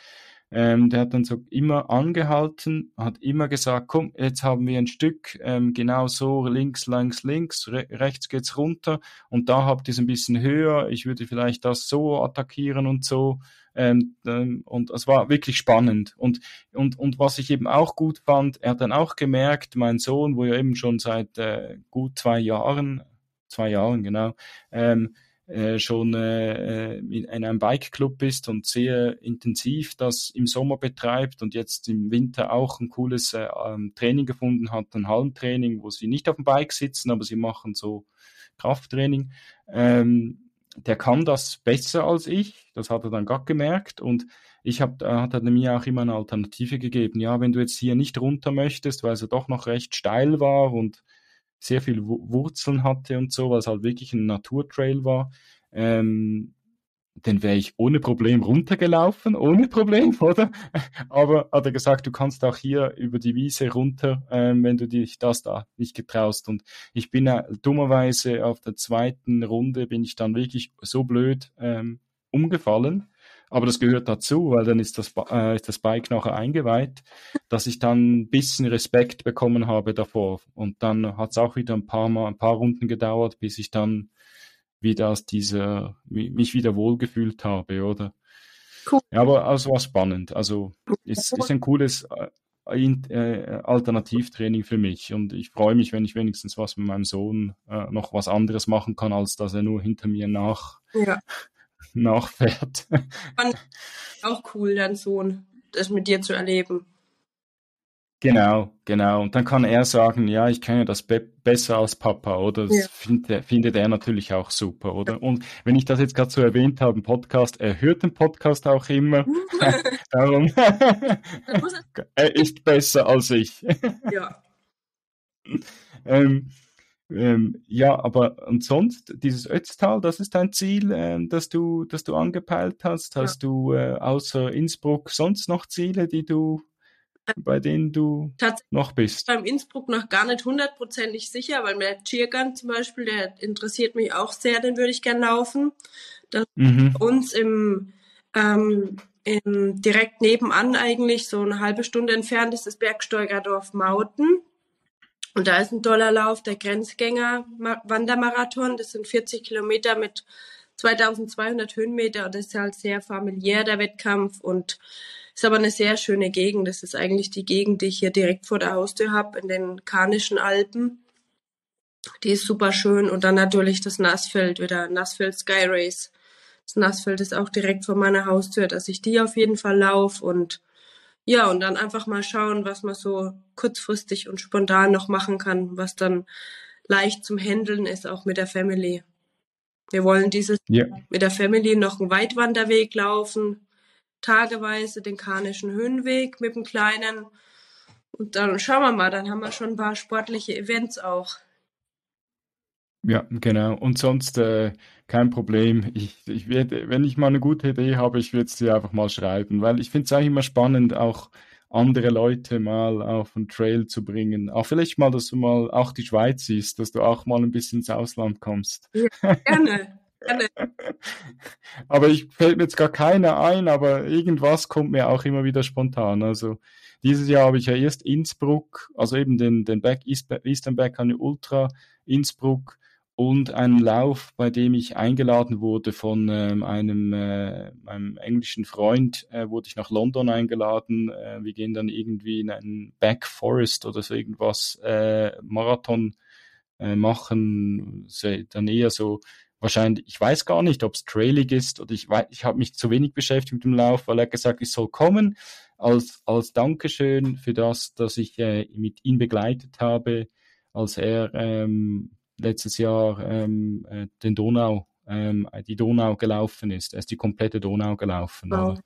ähm, der hat dann so immer angehalten, hat immer gesagt, komm, jetzt haben wir ein Stück, ähm, genau so, links, links, links, re rechts geht's runter und da habt ihr es ein bisschen höher, ich würde vielleicht das so attackieren und so. Ähm, ähm, und es war wirklich spannend. Und, und, und was ich eben auch gut fand, er hat dann auch gemerkt, mein Sohn, wo ja eben schon seit äh, gut zwei Jahren, zwei Jahren genau, ähm, äh, schon äh, in einem Bike-Club ist und sehr intensiv das im Sommer betreibt und jetzt im Winter auch ein cooles äh, ähm, Training gefunden hat, ein Hallentraining, wo sie nicht auf dem Bike sitzen, aber sie machen so Krafttraining. Ähm, der kann das besser als ich, das hat er dann gerade gemerkt und ich habe, äh, hat er mir auch immer eine Alternative gegeben. Ja, wenn du jetzt hier nicht runter möchtest, weil es ja doch noch recht steil war und sehr viel Wurzeln hatte und so, weil es halt wirklich ein Naturtrail war, ähm, dann wäre ich ohne Problem runtergelaufen, ohne Problem, oder? Aber hat er gesagt, du kannst auch hier über die Wiese runter, ähm, wenn du dich das da nicht getraust. Und ich bin äh, dummerweise auf der zweiten Runde bin ich dann wirklich so blöd ähm, umgefallen. Aber das gehört dazu, weil dann ist das, äh, ist das Bike nachher eingeweiht, dass ich dann ein bisschen Respekt bekommen habe davor. Und dann hat es auch wieder ein paar Mal, ein paar Runden gedauert, bis ich dann wieder aus dieser, mich wieder wohlgefühlt habe, oder? Cool. Ja, aber also war spannend. Also ist, ist ein cooles äh, äh, Alternativtraining für mich und ich freue mich, wenn ich wenigstens was mit meinem Sohn äh, noch was anderes machen kann, als dass er nur hinter mir nach Ja. nachfährt. Auch cool, dein Sohn, das mit dir zu erleben. Genau, genau. Und dann kann er sagen, ja, ich kenne das be besser als Papa, oder? Das Ja. findet, findet er natürlich auch super, oder? Und wenn ich das jetzt gerade so erwähnt habe, im Podcast, er hört den Podcast auch immer. Darum, er ist besser als ich. Ja. ähm, ähm, ja, aber und sonst, dieses Ötztal, das ist dein Ziel, ähm, das du, das du angepeilt hast. Ja. Hast du äh, außer Innsbruck sonst noch Ziele, die du, bei denen du noch bist? beim Innsbruck noch gar nicht hundertprozentig sicher, weil der Chirgan zum Beispiel, der interessiert mich auch sehr, den würde ich gern laufen. Mhm. Bei uns im, ähm, im direkt nebenan eigentlich, so eine halbe Stunde entfernt, ist das Bergsteugerdorf Mauten. Und da ist ein toller Lauf, der Grenzgänger-Wandermarathon. Das sind 40 Kilometer mit 2200 Höhenmeter und das ist halt sehr familiär, der Wettkampf. Und ist aber eine sehr schöne Gegend. Das ist eigentlich die Gegend, die ich hier direkt vor der Haustür habe, in den Karnischen Alpen. Die ist super schön. Und dann natürlich das Nassfeld, wieder Nassfeld Sky Race. Das Nassfeld ist auch direkt vor meiner Haustür, dass ich die auf jeden Fall laufe und ja, und dann einfach mal schauen, was man so kurzfristig und spontan noch machen kann, was dann leicht zum Handeln ist, auch mit der Family. Wir wollen dieses Ja. mit der Family noch einen Weitwanderweg laufen, tageweise den Karnischen Höhenweg mit dem Kleinen. Und dann schauen wir mal, dann haben wir schon ein paar sportliche Events auch. Ja, genau. Und sonst äh, kein Problem. Ich, ich werde, wenn ich mal eine gute Idee habe, ich werde es dir einfach mal schreiben, weil ich finde es eigentlich immer spannend, auch andere Leute mal auf einen Trail zu bringen. Auch vielleicht mal, dass du mal auch die Schweiz siehst, dass du auch mal ein bisschen ins Ausland kommst. Gerne. aber ich fällt mir jetzt gar keiner ein, aber irgendwas kommt mir auch immer wieder spontan. Also dieses Jahr habe ich ja erst Innsbruck, also eben den, den Back, Eastern Backcountry Ultra Innsbruck und einen Lauf, bei dem ich eingeladen wurde von ähm, einem, äh, einem englischen Freund, äh, wurde ich nach London eingeladen. Äh, wir gehen dann irgendwie in einen Back Forest oder so irgendwas äh, Marathon äh, machen, dann eher so wahrscheinlich, ich weiß gar nicht, ob es trailig ist oder ich weiß, ich habe mich zu wenig beschäftigt mit dem Lauf, weil er gesagt, ich soll kommen als als Dankeschön für das, dass ich äh, mit ihm begleitet habe, als er ähm, letztes Jahr ähm, äh, den Donau, ähm, die Donau gelaufen ist. Er ist die komplette Donau gelaufen. Wow.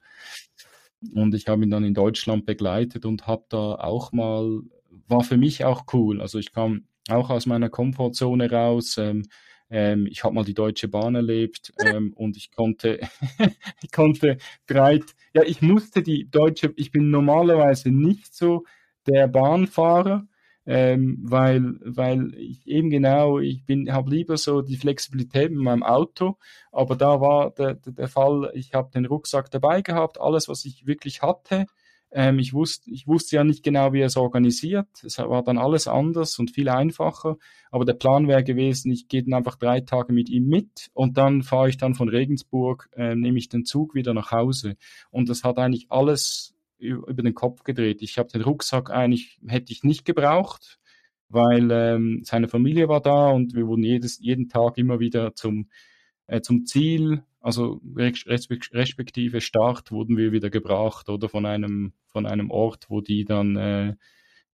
Und ich habe ihn dann in Deutschland begleitet und habe da auch mal, war für mich auch cool. Also ich kam auch aus meiner Komfortzone raus. Ähm, ähm, ich habe mal die Deutsche Bahn erlebt ähm, und ich konnte, ich konnte breit, ja, ich musste die Deutsche, ich bin normalerweise nicht so der Bahnfahrer, ähm, weil, weil ich eben genau, ich habe lieber so die Flexibilität mit meinem Auto, aber da war der, der, der Fall, ich habe den Rucksack dabei gehabt, alles, was ich wirklich hatte. Ähm, ich, wusste, ich wusste ja nicht genau, wie er es organisiert. Es war dann alles anders und viel einfacher. Aber der Plan wäre gewesen, ich gehe dann einfach drei Tage mit ihm mit und dann fahre ich dann von Regensburg, äh, nehme ich den Zug wieder nach Hause. Und das hat eigentlich alles über den Kopf gedreht. Ich habe den Rucksack eigentlich, hätte ich nicht gebraucht, weil ähm, seine Familie war da und wir wurden jedes, jeden Tag immer wieder zum, äh, zum Ziel, also respektive Start wurden wir wieder gebracht oder von einem, von einem Ort, wo die dann äh,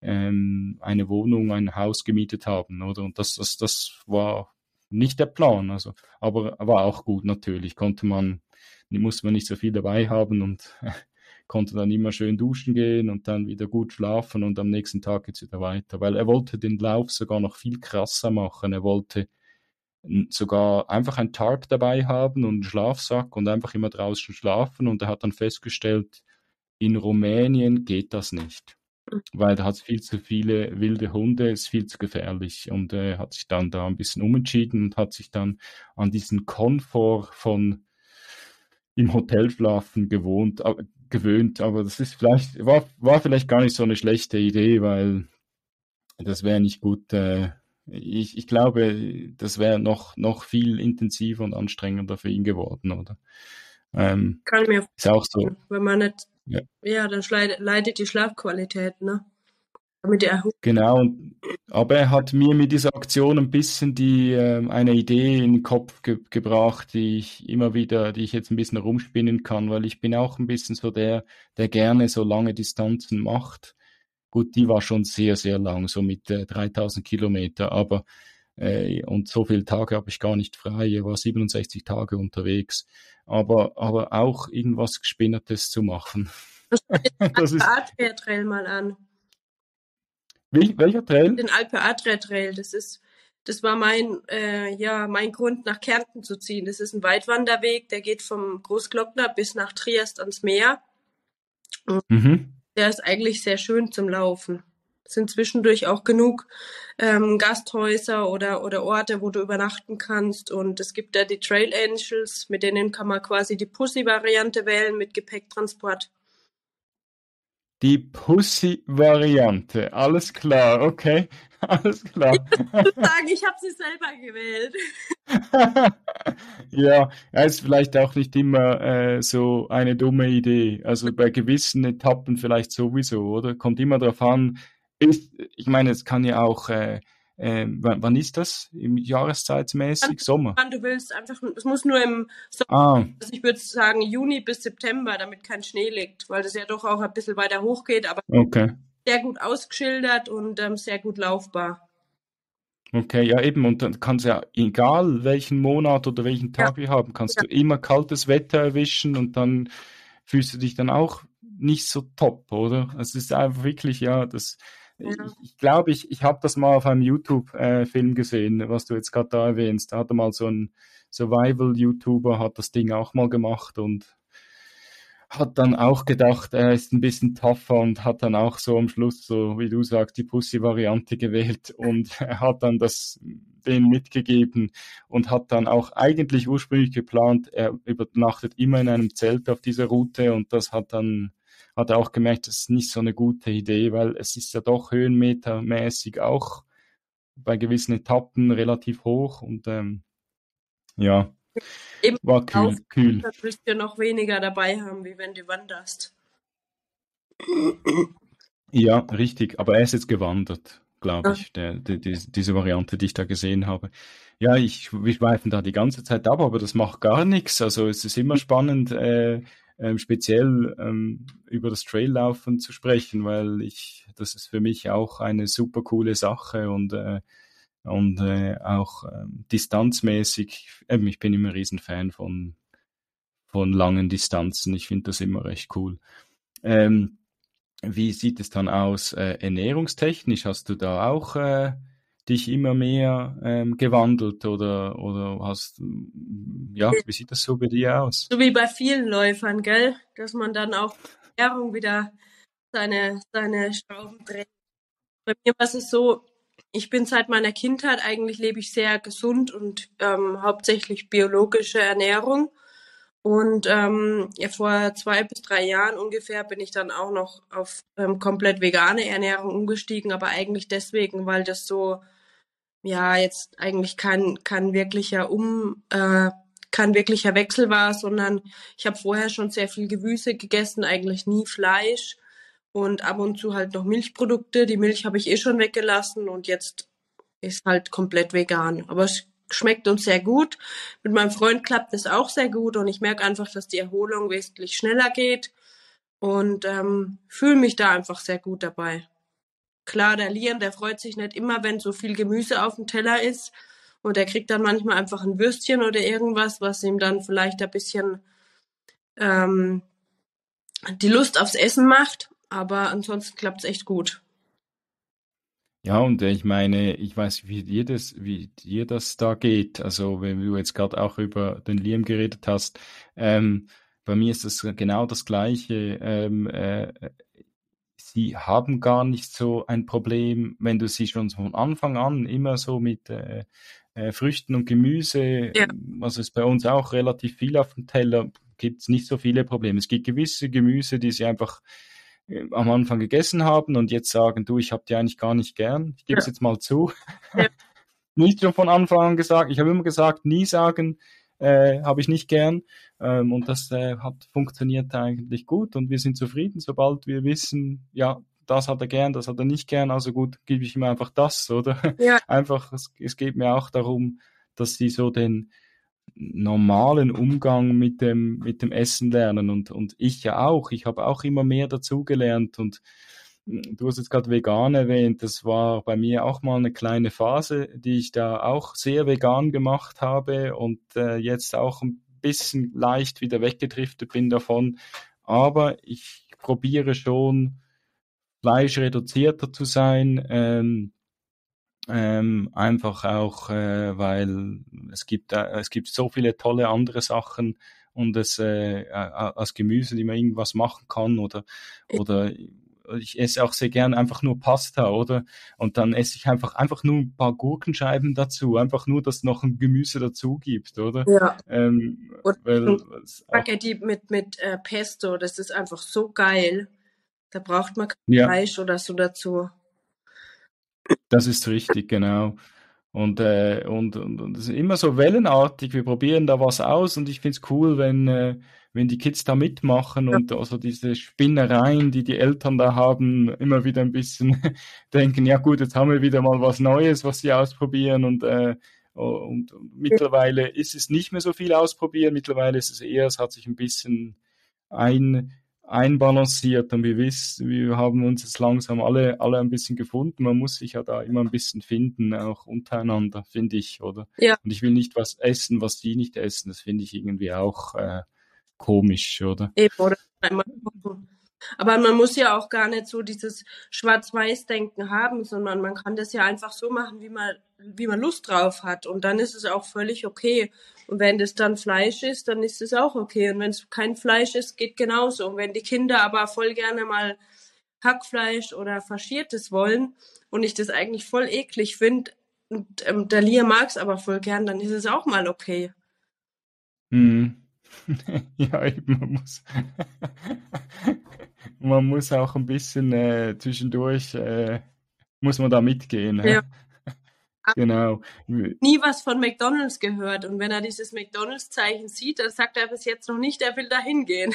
ähm, eine Wohnung, ein Haus gemietet haben, oder? Und das, das, das war nicht der Plan, also, aber war auch gut natürlich, konnte man, musste man nicht so viel dabei haben und konnte dann immer schön duschen gehen und dann wieder gut schlafen und am nächsten Tag geht's wieder weiter, weil er wollte den Lauf sogar noch viel krasser machen. Er wollte sogar einfach ein Tarp dabei haben und einen Schlafsack und einfach immer draußen schlafen. Und er hat dann festgestellt, in Rumänien geht das nicht, weil da hat es viel zu viele wilde Hunde, ist viel zu gefährlich. Und er äh, hat sich dann da ein bisschen umentschieden und hat sich dann an diesen Komfort von im Hotel schlafen gewohnt, gewöhnt, aber das ist vielleicht, war, war vielleicht gar nicht so eine schlechte Idee, weil das wäre nicht gut. Äh, ich, ich glaube, das wäre noch, noch viel intensiver und anstrengender für ihn geworden, oder? Ähm, Kann mir ist auch so. Wenn man nicht, ja, ja dann leidet die Schlafqualität, ne? Genau, aber er hat mir mit dieser Aktion ein bisschen die äh, eine Idee in den Kopf ge gebracht, die ich immer wieder, die ich jetzt ein bisschen rumspinnen kann, weil ich bin auch ein bisschen so der, der gerne so lange Distanzen macht. Gut, die war schon sehr, sehr lang, so mit äh, 3000 Kilometer, aber äh, und so viele Tage habe ich gar nicht frei. Ich war 67 Tage unterwegs, aber aber auch irgendwas Gespinnertes zu machen. Das ist Trail mal an. Wie, welcher Trail? Den Alpe Adria Trail. Das ist, das war mein, äh, ja, mein Grund, nach Kärnten zu ziehen. Das ist ein Weitwanderweg, der geht vom Großglockner bis nach Triest ans Meer. Mhm. Der ist eigentlich sehr schön zum Laufen. Es sind zwischendurch auch genug ähm, Gasthäuser oder, oder Orte, wo du übernachten kannst. Und es gibt da die Trail Angels, mit denen kann man quasi die Pussy-Variante wählen mit Gepäcktransport. Die Pussy-Variante. Alles klar, okay. Alles klar. Ich sagen, ich habe sie selber gewählt. ja, ist vielleicht auch nicht immer äh, so eine dumme Idee. Also bei gewissen Etappen vielleicht sowieso, oder? Kommt immer darauf an. Ist, ich meine, es kann ja auch äh, ähm, wann, ist das? Im Jahreszeitmäßig? Sommer? Wann du willst. Einfach, es muss nur im Sommer, ah. also ich würde sagen Juni bis September, damit kein Schnee liegt, weil das ja doch auch ein bisschen weiter hoch geht, aber okay. sehr gut ausgeschildert und ähm, sehr gut laufbar. Okay, ja eben, und dann kannst du ja, egal welchen Monat oder welchen Tag ja. wir haben, kannst ja. du immer kaltes Wetter erwischen und dann fühlst du dich dann auch nicht so top, oder? Es ist einfach wirklich, ja, das ich, ich glaube, ich, ich habe das mal auf einem YouTube-Film äh, gesehen, was du jetzt gerade da erwähnst. Da hatte mal so ein Survival-YouTuber, hat das Ding auch mal gemacht und hat dann auch gedacht, er ist ein bisschen tougher und hat dann auch so am Schluss, so wie du sagst, die Pussy-Variante gewählt und er hat dann das, denen mitgegeben und hat dann auch eigentlich ursprünglich geplant, er übernachtet immer in einem Zelt auf dieser Route und das hat dann hat er auch gemerkt, das ist nicht so eine gute Idee, weil es ist ja doch höhenmetermäßig auch bei gewissen Etappen relativ hoch und ähm, ja, Eben war kühl. Kühl. Da wirst du noch weniger dabei haben, wie wenn du wanderst. Ja, richtig. Aber er ist jetzt gewandert, glaube ich, der, der, die, diese Variante, die ich da gesehen habe. Ja, ich, wir schweifen da die ganze Zeit ab, aber das macht gar nichts. Also es ist immer spannend, äh, äh, speziell ähm, über das Traillaufen zu sprechen, weil ich, das ist für mich auch eine super coole Sache und äh, und äh, auch ähm, distanzmäßig, äh, ich bin immer ein Riesenfan von, von langen Distanzen. Ich finde das immer recht cool. Ähm, wie sieht es dann aus äh, ernährungstechnisch? Hast du da auch äh, dich immer mehr ähm, gewandelt oder, oder hast, ja, wie sieht das so bei dir aus? So wie bei vielen Läufern, gell? Dass man dann auch Ernährung wieder seine, seine Schrauben dreht. Bei mir war es so, ich bin seit meiner Kindheit eigentlich lebe ich sehr gesund und ähm, hauptsächlich biologische Ernährung. Und ähm, ja, vor zwei bis drei Jahren ungefähr bin ich dann auch noch auf ähm, komplett vegane Ernährung umgestiegen, aber eigentlich deswegen, weil das so ja jetzt eigentlich kein kein wirklicher um äh, kein wirklicher Wechsel war, sondern ich habe vorher schon sehr viel Gemüse gegessen, eigentlich nie Fleisch und ab und zu halt noch Milchprodukte. Die Milch habe ich eh schon weggelassen und jetzt ist halt komplett vegan. Aber es schmeckt uns sehr gut. Mit meinem Freund klappt es auch sehr gut und ich merke einfach, dass die Erholung wesentlich schneller geht und ähm, fühle mich da einfach sehr gut dabei. Klar, der Lian, der freut sich nicht immer, wenn so viel Gemüse auf dem Teller ist und er kriegt dann manchmal einfach ein Würstchen oder irgendwas, was ihm dann vielleicht ein bisschen ähm, die Lust aufs Essen macht aber ansonsten klappt es echt gut. Ja, und ich meine, ich weiß, wie dir das, wie dir das da geht. Also, wenn du jetzt gerade auch über den Liam geredet hast, ähm, bei mir ist das genau das Gleiche. Ähm, äh, sie haben gar nicht so ein Problem, wenn du sie schon von Anfang an immer so mit äh, äh, Früchten und Gemüse, ja. also ist bei uns auch relativ viel auf dem Teller, gibt es nicht so viele Probleme. Es gibt gewisse Gemüse, die sie einfach am Anfang gegessen haben und jetzt sagen, du, ich habe die eigentlich gar nicht gern. Ich gebe es ja. jetzt mal zu. Ja. nicht schon von Anfang an gesagt. Ich habe immer gesagt, nie sagen, äh, habe ich nicht gern. Ähm, und das äh, hat funktioniert eigentlich gut und wir sind zufrieden, sobald wir wissen, ja, das hat er gern, das hat er nicht gern, also gut, gebe ich ihm einfach das, oder? Ja. Einfach, es, es geht mir auch darum, dass sie so den, normalen Umgang mit dem, mit dem Essen lernen und, und ich ja auch. Ich habe auch immer mehr dazugelernt und du hast jetzt gerade vegan erwähnt. Das war bei mir auch mal eine kleine Phase, die ich da auch sehr vegan gemacht habe und äh, jetzt auch ein bisschen leicht wieder weggedriftet bin davon. Aber ich probiere schon fleischreduzierter zu sein. Ähm, ähm, einfach auch, äh, weil es gibt, äh, es gibt so viele tolle andere Sachen und es äh, als Gemüse, die man irgendwas machen kann oder, oder ich esse auch sehr gern einfach nur Pasta, oder? Und dann esse ich einfach, einfach nur ein paar Gurkenscheiben dazu, einfach nur, dass es noch ein Gemüse dazu gibt, oder? Ja. Ähm, weil, Spaghetti mit, mit äh, Pesto, das ist einfach so geil. Da braucht man kein ja. Fleisch oder so dazu. Das ist richtig, genau. Und, äh, und, und, und das ist immer so wellenartig. Wir probieren da was aus und ich finde es cool, wenn, äh, wenn die Kids da mitmachen und also diese Spinnereien, die die Eltern da haben, immer wieder ein bisschen denken, ja gut, jetzt haben wir wieder mal was Neues, was sie ausprobieren und, äh, und mittlerweile ist es nicht mehr so viel ausprobieren, mittlerweile ist es eher, es hat sich ein bisschen ein einbalanciert und wir wissen, wir haben uns jetzt langsam alle, alle ein bisschen gefunden. Man muss sich ja da immer ein bisschen finden, auch untereinander, finde ich, oder? Ja. Und ich will nicht was essen, was die nicht essen. Das finde ich irgendwie auch äh, komisch, oder? Eben, oder. Aber man muss ja auch gar nicht so dieses Schwarz-Weiß-Denken haben, sondern man kann das ja einfach so machen, wie man, wie man Lust drauf hat. Und dann ist es auch völlig okay. Und wenn das dann Fleisch ist, dann ist es auch okay. Und wenn es kein Fleisch ist, geht genauso. Und wenn die Kinder aber voll gerne mal Hackfleisch oder Faschiertes wollen und ich das eigentlich voll eklig finde, und ähm, der Lia mag es aber voll gern, dann ist es auch mal okay. Mhm. ja, man muss, man muss auch ein bisschen äh, zwischendurch, äh, muss man da mitgehen. Ja. Genau. Nie was von McDonalds gehört und wenn er dieses McDonalds-Zeichen sieht, dann sagt er bis jetzt noch nicht, er will da hingehen.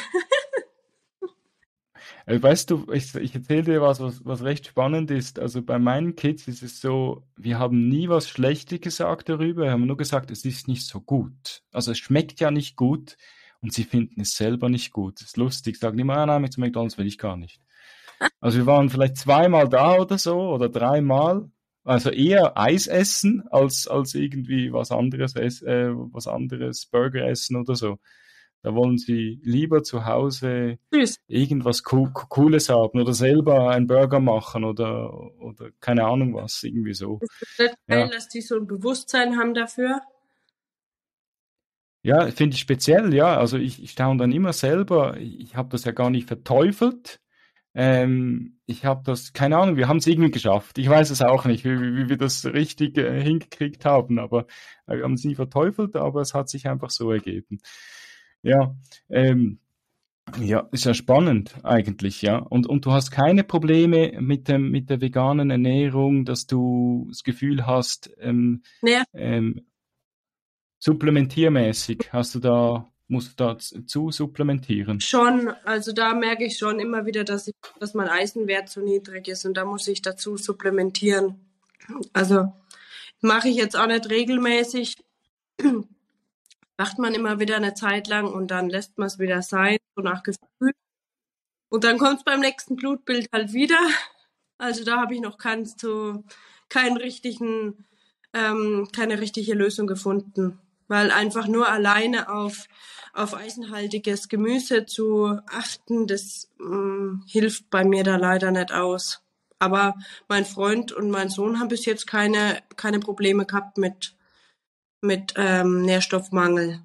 Äh, weißt du, ich, ich erzähle dir was, was, was recht spannend ist. Also bei meinen Kids ist es so, wir haben nie was Schlechtes gesagt darüber, wir haben nur gesagt, es ist nicht so gut. Also es schmeckt ja nicht gut und sie finden es selber nicht gut. Das ist lustig, sagen immer, ah, nein, mit McDonalds will ich gar nicht. Also wir waren vielleicht zweimal da oder so oder dreimal. Also eher Eis essen als, als irgendwie was anderes, äh, was anderes, Burger essen oder so. Da wollen sie lieber zu Hause Süß. irgendwas Co Cooles haben oder selber einen Burger machen oder, oder keine Ahnung was, irgendwie so. Ist das geil, ja. dass die so ein Bewusstsein haben dafür? Ja, finde ich speziell, ja. Also ich, ich staune dann immer selber, ich habe das ja gar nicht verteufelt. Ähm, ich habe das, keine Ahnung, wir haben es irgendwie geschafft. Ich weiß es auch nicht, wie, wie wir das richtig äh, hingekriegt haben, aber äh, wir haben es nie verteufelt, aber es hat sich einfach so ergeben. Ja, ähm, ja, ist ja spannend eigentlich, ja. Und, und du hast keine Probleme mit dem, mit der veganen Ernährung, dass du das Gefühl hast, ähm, nee. ähm, supplementiermäßig hast du da, musst du da zu supplementieren? Schon, also da merke ich schon immer wieder, dass ich, dass mein Eisenwert zu niedrig ist und da muss ich dazu supplementieren. Also mache ich jetzt auch nicht regelmäßig macht man immer wieder eine Zeit lang und dann lässt man es wieder sein, so nach Gefühl. Und dann kommt es beim nächsten Blutbild halt wieder. Also da habe ich noch keinen, so, keinen richtigen, ähm, keine richtige Lösung gefunden. Weil einfach nur alleine auf, auf eisenhaltiges Gemüse zu achten, das ähm, hilft bei mir da leider nicht aus. Aber mein Freund und mein Sohn haben bis jetzt keine, keine Probleme gehabt mit, mit ähm, Nährstoffmangel.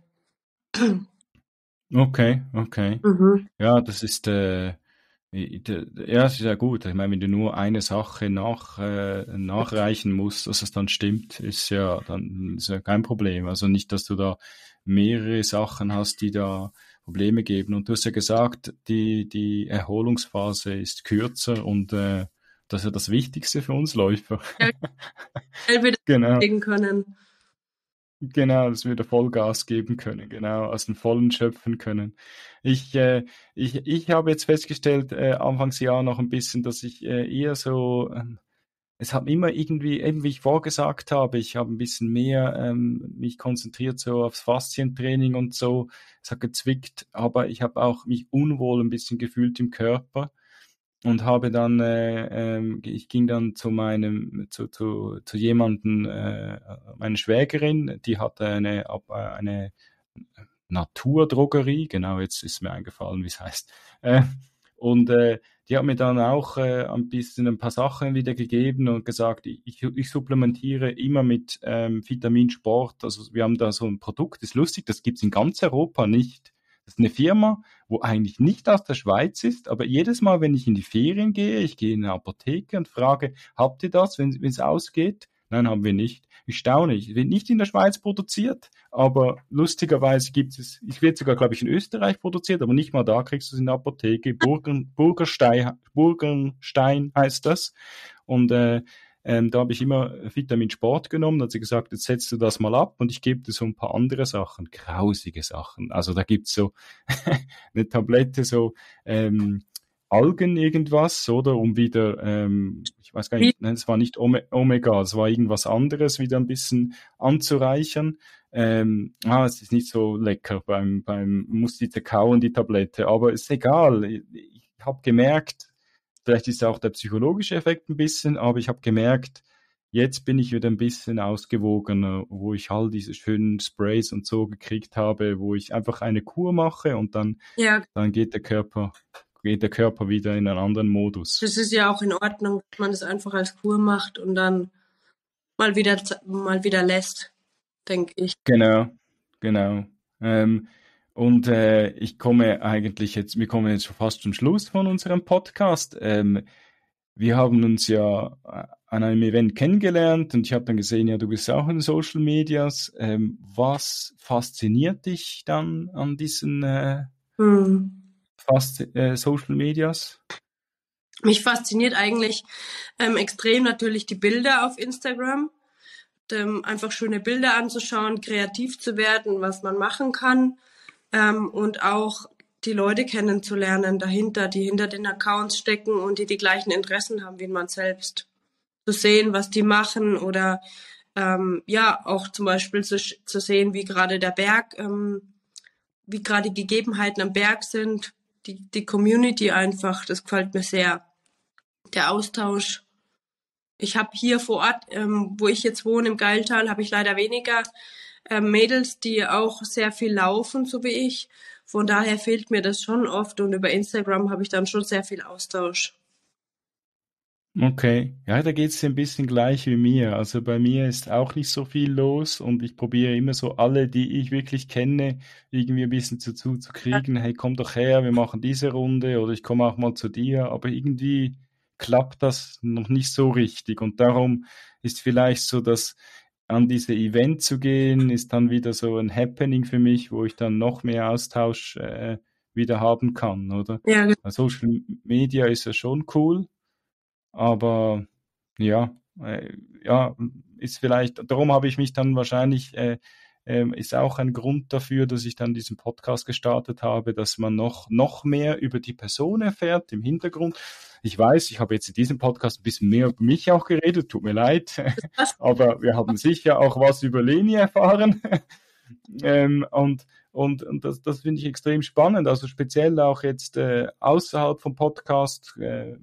Okay, okay. Mhm. Ja, das ist, äh, ja, es ist ja gut. Ich meine, wenn du nur eine Sache nach, äh, nachreichen musst, dass es dann stimmt, ist ja dann ist ja kein Problem. Also nicht, dass du da mehrere Sachen hast, die da Probleme geben. Und du hast ja gesagt, die, die Erholungsphase ist kürzer und äh, das ist ja das Wichtigste für uns Läufer. Ja, weil wir das genau. können. Genau, dass wir da Vollgas geben können, genau, aus dem Vollen schöpfen können. Ich, äh, ich, ich habe jetzt festgestellt, äh, Anfangsjahr noch ein bisschen, dass ich äh, eher so, äh, es hat immer irgendwie, eben wie ich vorgesagt habe, ich habe ein bisschen mehr ähm, mich konzentriert so aufs Faszientraining und so. Es hat gezwickt, aber ich habe auch mich unwohl ein bisschen gefühlt im Körper und habe dann, äh, ähm, ich ging dann zu meinem, zu, zu, zu jemanden, äh, meine Schwägerin, die hatte eine, eine Naturdrogerie, genau, jetzt ist mir eingefallen, wie es heißt. Äh, und äh, die hat mir dann auch äh, ein bisschen ein paar Sachen wieder gegeben und gesagt, ich, ich supplementiere immer mit ähm, Vitaminsport. Also wir haben da so ein Produkt, das ist lustig, das gibt's in ganz Europa nicht. Das ist eine Firma, wo eigentlich nicht aus der Schweiz ist, aber jedes Mal, wenn ich in die Ferien gehe, ich gehe in eine Apotheke und frage, habt ihr das, wenn es ausgeht? Nein, haben wir nicht. Ich staune, es wird nicht in der Schweiz produziert, aber lustigerweise gibt es, es wird sogar, glaube ich, in Österreich produziert, aber nicht mal da kriegst du es in der Apotheke. Burgen, Burgerstein, Burgenstein heißt das. Und äh, ähm, da habe ich immer Vitamin Sport genommen, hat sie gesagt, jetzt setzt du das mal ab und ich gebe dir so ein paar andere Sachen, grausige Sachen. Also da gibt's so eine Tablette, so ähm, Algen irgendwas, oder? Um wieder, ähm, ich weiß gar nicht, nein, es war nicht Omega, es war irgendwas anderes, wieder ein bisschen anzureichern. Ähm, ah, es ist nicht so lecker beim, beim muss die kauen, die Tablette, aber ist egal. Ich, ich habe gemerkt, Vielleicht ist auch der psychologische Effekt ein bisschen, aber ich habe gemerkt, jetzt bin ich wieder ein bisschen ausgewogener, wo ich all diese schönen Sprays und so gekriegt habe, wo ich einfach eine Kur mache und dann, ja. dann geht der Körper geht der Körper wieder in einen anderen Modus. Das ist ja auch in Ordnung, dass man das einfach als Kur macht und dann mal wieder mal wieder lässt, denke ich. Genau, genau. Ähm, und äh, ich komme eigentlich jetzt, wir kommen jetzt schon fast zum Schluss von unserem Podcast. Ähm, wir haben uns ja äh, an einem Event kennengelernt und ich habe dann gesehen, ja, du bist auch in Social Medias. Ähm, was fasziniert dich dann an diesen äh, hm. fast, äh, Social Medias? Mich fasziniert eigentlich ähm, extrem natürlich die Bilder auf Instagram. Ähm, einfach schöne Bilder anzuschauen, kreativ zu werden, was man machen kann ähm, und auch die Leute kennenzulernen dahinter, die hinter den Accounts stecken und die die gleichen Interessen haben wie man selbst. Zu sehen, was die machen oder ähm, ja, auch zum Beispiel zu, zu sehen, wie gerade der Berg, ähm, wie gerade die Gegebenheiten am Berg sind, die, die Community einfach, das gefällt mir sehr. Der Austausch. Ich habe hier vor Ort, ähm, wo ich jetzt wohne, im Geiltal, habe ich leider weniger ähm, Mädels, die auch sehr viel laufen, so wie ich. Von daher fehlt mir das schon oft und über Instagram habe ich dann schon sehr viel Austausch. Okay, ja, da geht es ein bisschen gleich wie mir. Also bei mir ist auch nicht so viel los und ich probiere immer so alle, die ich wirklich kenne, irgendwie ein bisschen dazu zu kriegen. Hey, komm doch her, wir machen diese Runde oder ich komme auch mal zu dir. Aber irgendwie klappt das noch nicht so richtig und darum ist vielleicht so, dass an diese Event zu gehen, ist dann wieder so ein Happening für mich, wo ich dann noch mehr Austausch äh, wieder haben kann, oder? Ja. Genau. Social Media ist ja schon cool, aber ja, äh, ja, ist vielleicht, darum habe ich mich dann wahrscheinlich, äh, äh, ist auch ein Grund dafür, dass ich dann diesen Podcast gestartet habe, dass man noch, noch mehr über die Person erfährt im Hintergrund ich weiß, ich habe jetzt in diesem Podcast ein bisschen mehr über mich auch geredet, tut mir leid, aber wir haben sicher auch was über Leni erfahren. ähm, und und, und das, das finde ich extrem spannend. Also speziell auch jetzt äh, außerhalb vom Podcast äh,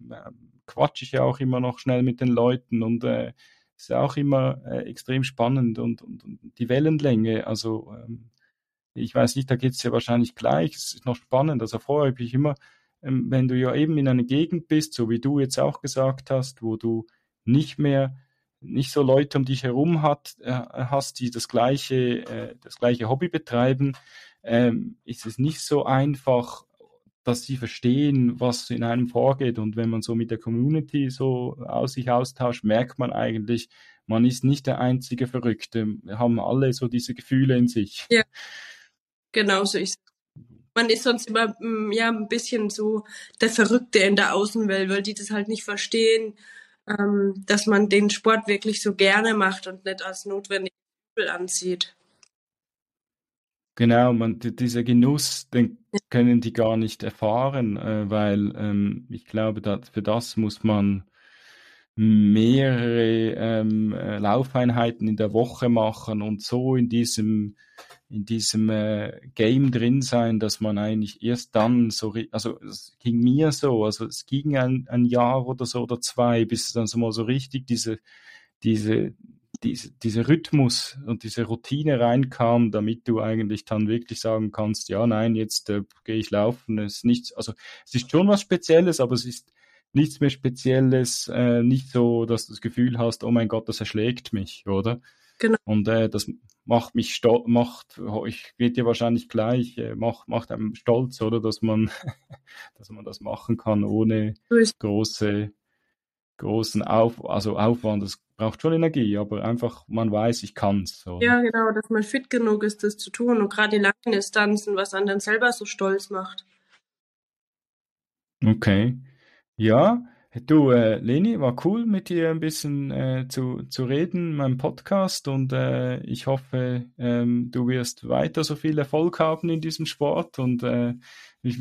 quatsche ich ja auch immer noch schnell mit den Leuten und äh, ist ja auch immer äh, extrem spannend und, und, und die Wellenlänge, also ähm, ich weiß nicht, da geht es ja wahrscheinlich gleich, es ist noch spannend. Also vorher habe ich immer ähm, wenn du ja eben in einer Gegend bist, so wie du jetzt auch gesagt hast, wo du nicht mehr nicht so Leute um dich herum hat, äh, hast, die das gleiche, äh, das gleiche Hobby betreiben, ähm, ist es nicht so einfach, dass sie verstehen, was in einem vorgeht. Und wenn man so mit der Community so aus sich austauscht, merkt man eigentlich, man ist nicht der einzige Verrückte. Wir haben alle so diese Gefühle in sich. Ja, genau so ist man ist sonst immer mm, ja ein bisschen so der Verrückte in der Außenwelt, weil die das halt nicht verstehen, ähm, dass man den Sport wirklich so gerne macht und nicht als notwendig ansieht. Genau, man, dieser Genuss, den können die gar nicht erfahren, äh, weil ähm, ich glaube, dass für das muss man mehrere ähm, äh, Laufeinheiten in der Woche machen und so in diesem in diesem äh, Game drin sein, dass man eigentlich erst dann so, also es ging mir so, also es ging ein, ein Jahr oder so oder zwei, bis dann so mal so richtig diese, diese, diese, diese Rhythmus und diese Routine reinkam, damit du eigentlich dann wirklich sagen kannst, ja, nein, jetzt äh, gehe ich laufen, es ist nichts, also es ist schon was Spezielles, aber es ist nichts mehr Spezielles, äh, nicht so, dass du das Gefühl hast, oh mein Gott, das erschlägt mich, oder? Genau. Und äh, das macht mich stolz, macht, ich wird dir wahrscheinlich gleich, äh, macht, macht einem stolz, oder, dass man, dass man das machen kann ohne große, großen Auf, also Aufwand. Das braucht schon Energie, aber einfach, man weiß, ich kann's. Oder? Ja, genau, dass man fit genug ist, das zu tun und gerade die langen Distanzen, was einen dann selber so stolz macht. Okay. Ja, Du, äh, Leni, war cool, mit dir ein bisschen äh, zu, zu reden in meinem Podcast und äh, ich hoffe, ähm, du wirst weiter so viel Erfolg haben in diesem Sport und äh, ich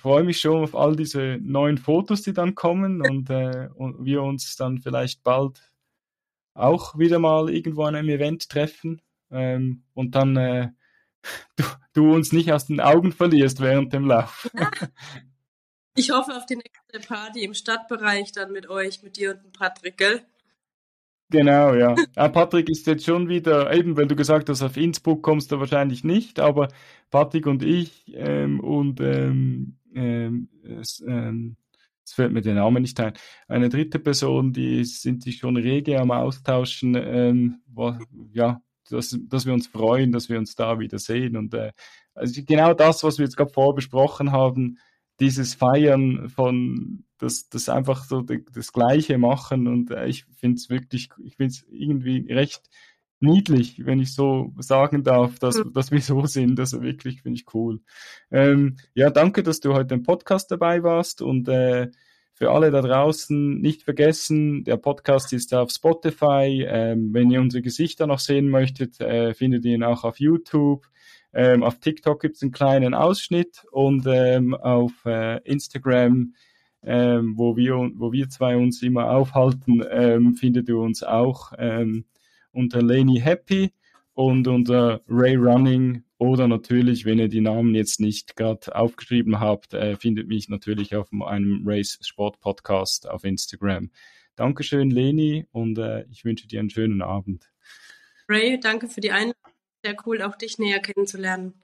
freue mich schon auf all diese neuen Fotos, die dann kommen und, äh, und wir uns dann vielleicht bald auch wieder mal irgendwo an einem Event treffen ähm, und dann äh, du, du uns nicht aus den Augen verlierst während dem Lauf. Ich hoffe auf die nächste Party im Stadtbereich dann mit euch, mit dir und dem Patrick, gell? Genau, ja. ja. Patrick ist jetzt schon wieder, eben weil du gesagt hast, auf Innsbruck kommst du wahrscheinlich nicht, aber Patrick und ich ähm, und ähm, ähm, es, ähm, es fällt mir der Name nicht ein, eine dritte Person, die sind sich schon rege am Austauschen, ähm, wo, ja, dass, dass wir uns freuen, dass wir uns da wieder sehen und äh, also genau das, was wir jetzt gerade vorbesprochen haben, dieses Feiern von das, das einfach so das Gleiche machen und äh, ich finde es wirklich, ich finde es irgendwie recht niedlich, wenn ich so sagen darf, dass, mhm. dass wir so sind. Also wirklich finde ich cool. Ähm, ja, danke, dass du heute im Podcast dabei warst und äh, für alle da draußen nicht vergessen, der Podcast ist auf Spotify. Ähm, wenn ihr unsere Gesichter noch sehen möchtet, äh, findet ihr ihn auch auf YouTube. Ähm, auf TikTok gibt es einen kleinen Ausschnitt und ähm, auf äh, Instagram, ähm, wo, wir, wo wir zwei uns immer aufhalten, ähm, findet ihr uns auch ähm, unter Laney Happy und unter Ray Running oder natürlich, wenn ihr die Namen jetzt nicht gerade aufgeschrieben habt, äh, findet mich natürlich auf einem Race Sport Podcast auf Instagram. Dankeschön, Leni, und äh, ich wünsche dir einen schönen Abend. Ray, danke für die Einladung. Sehr cool, auch dich näher kennenzulernen.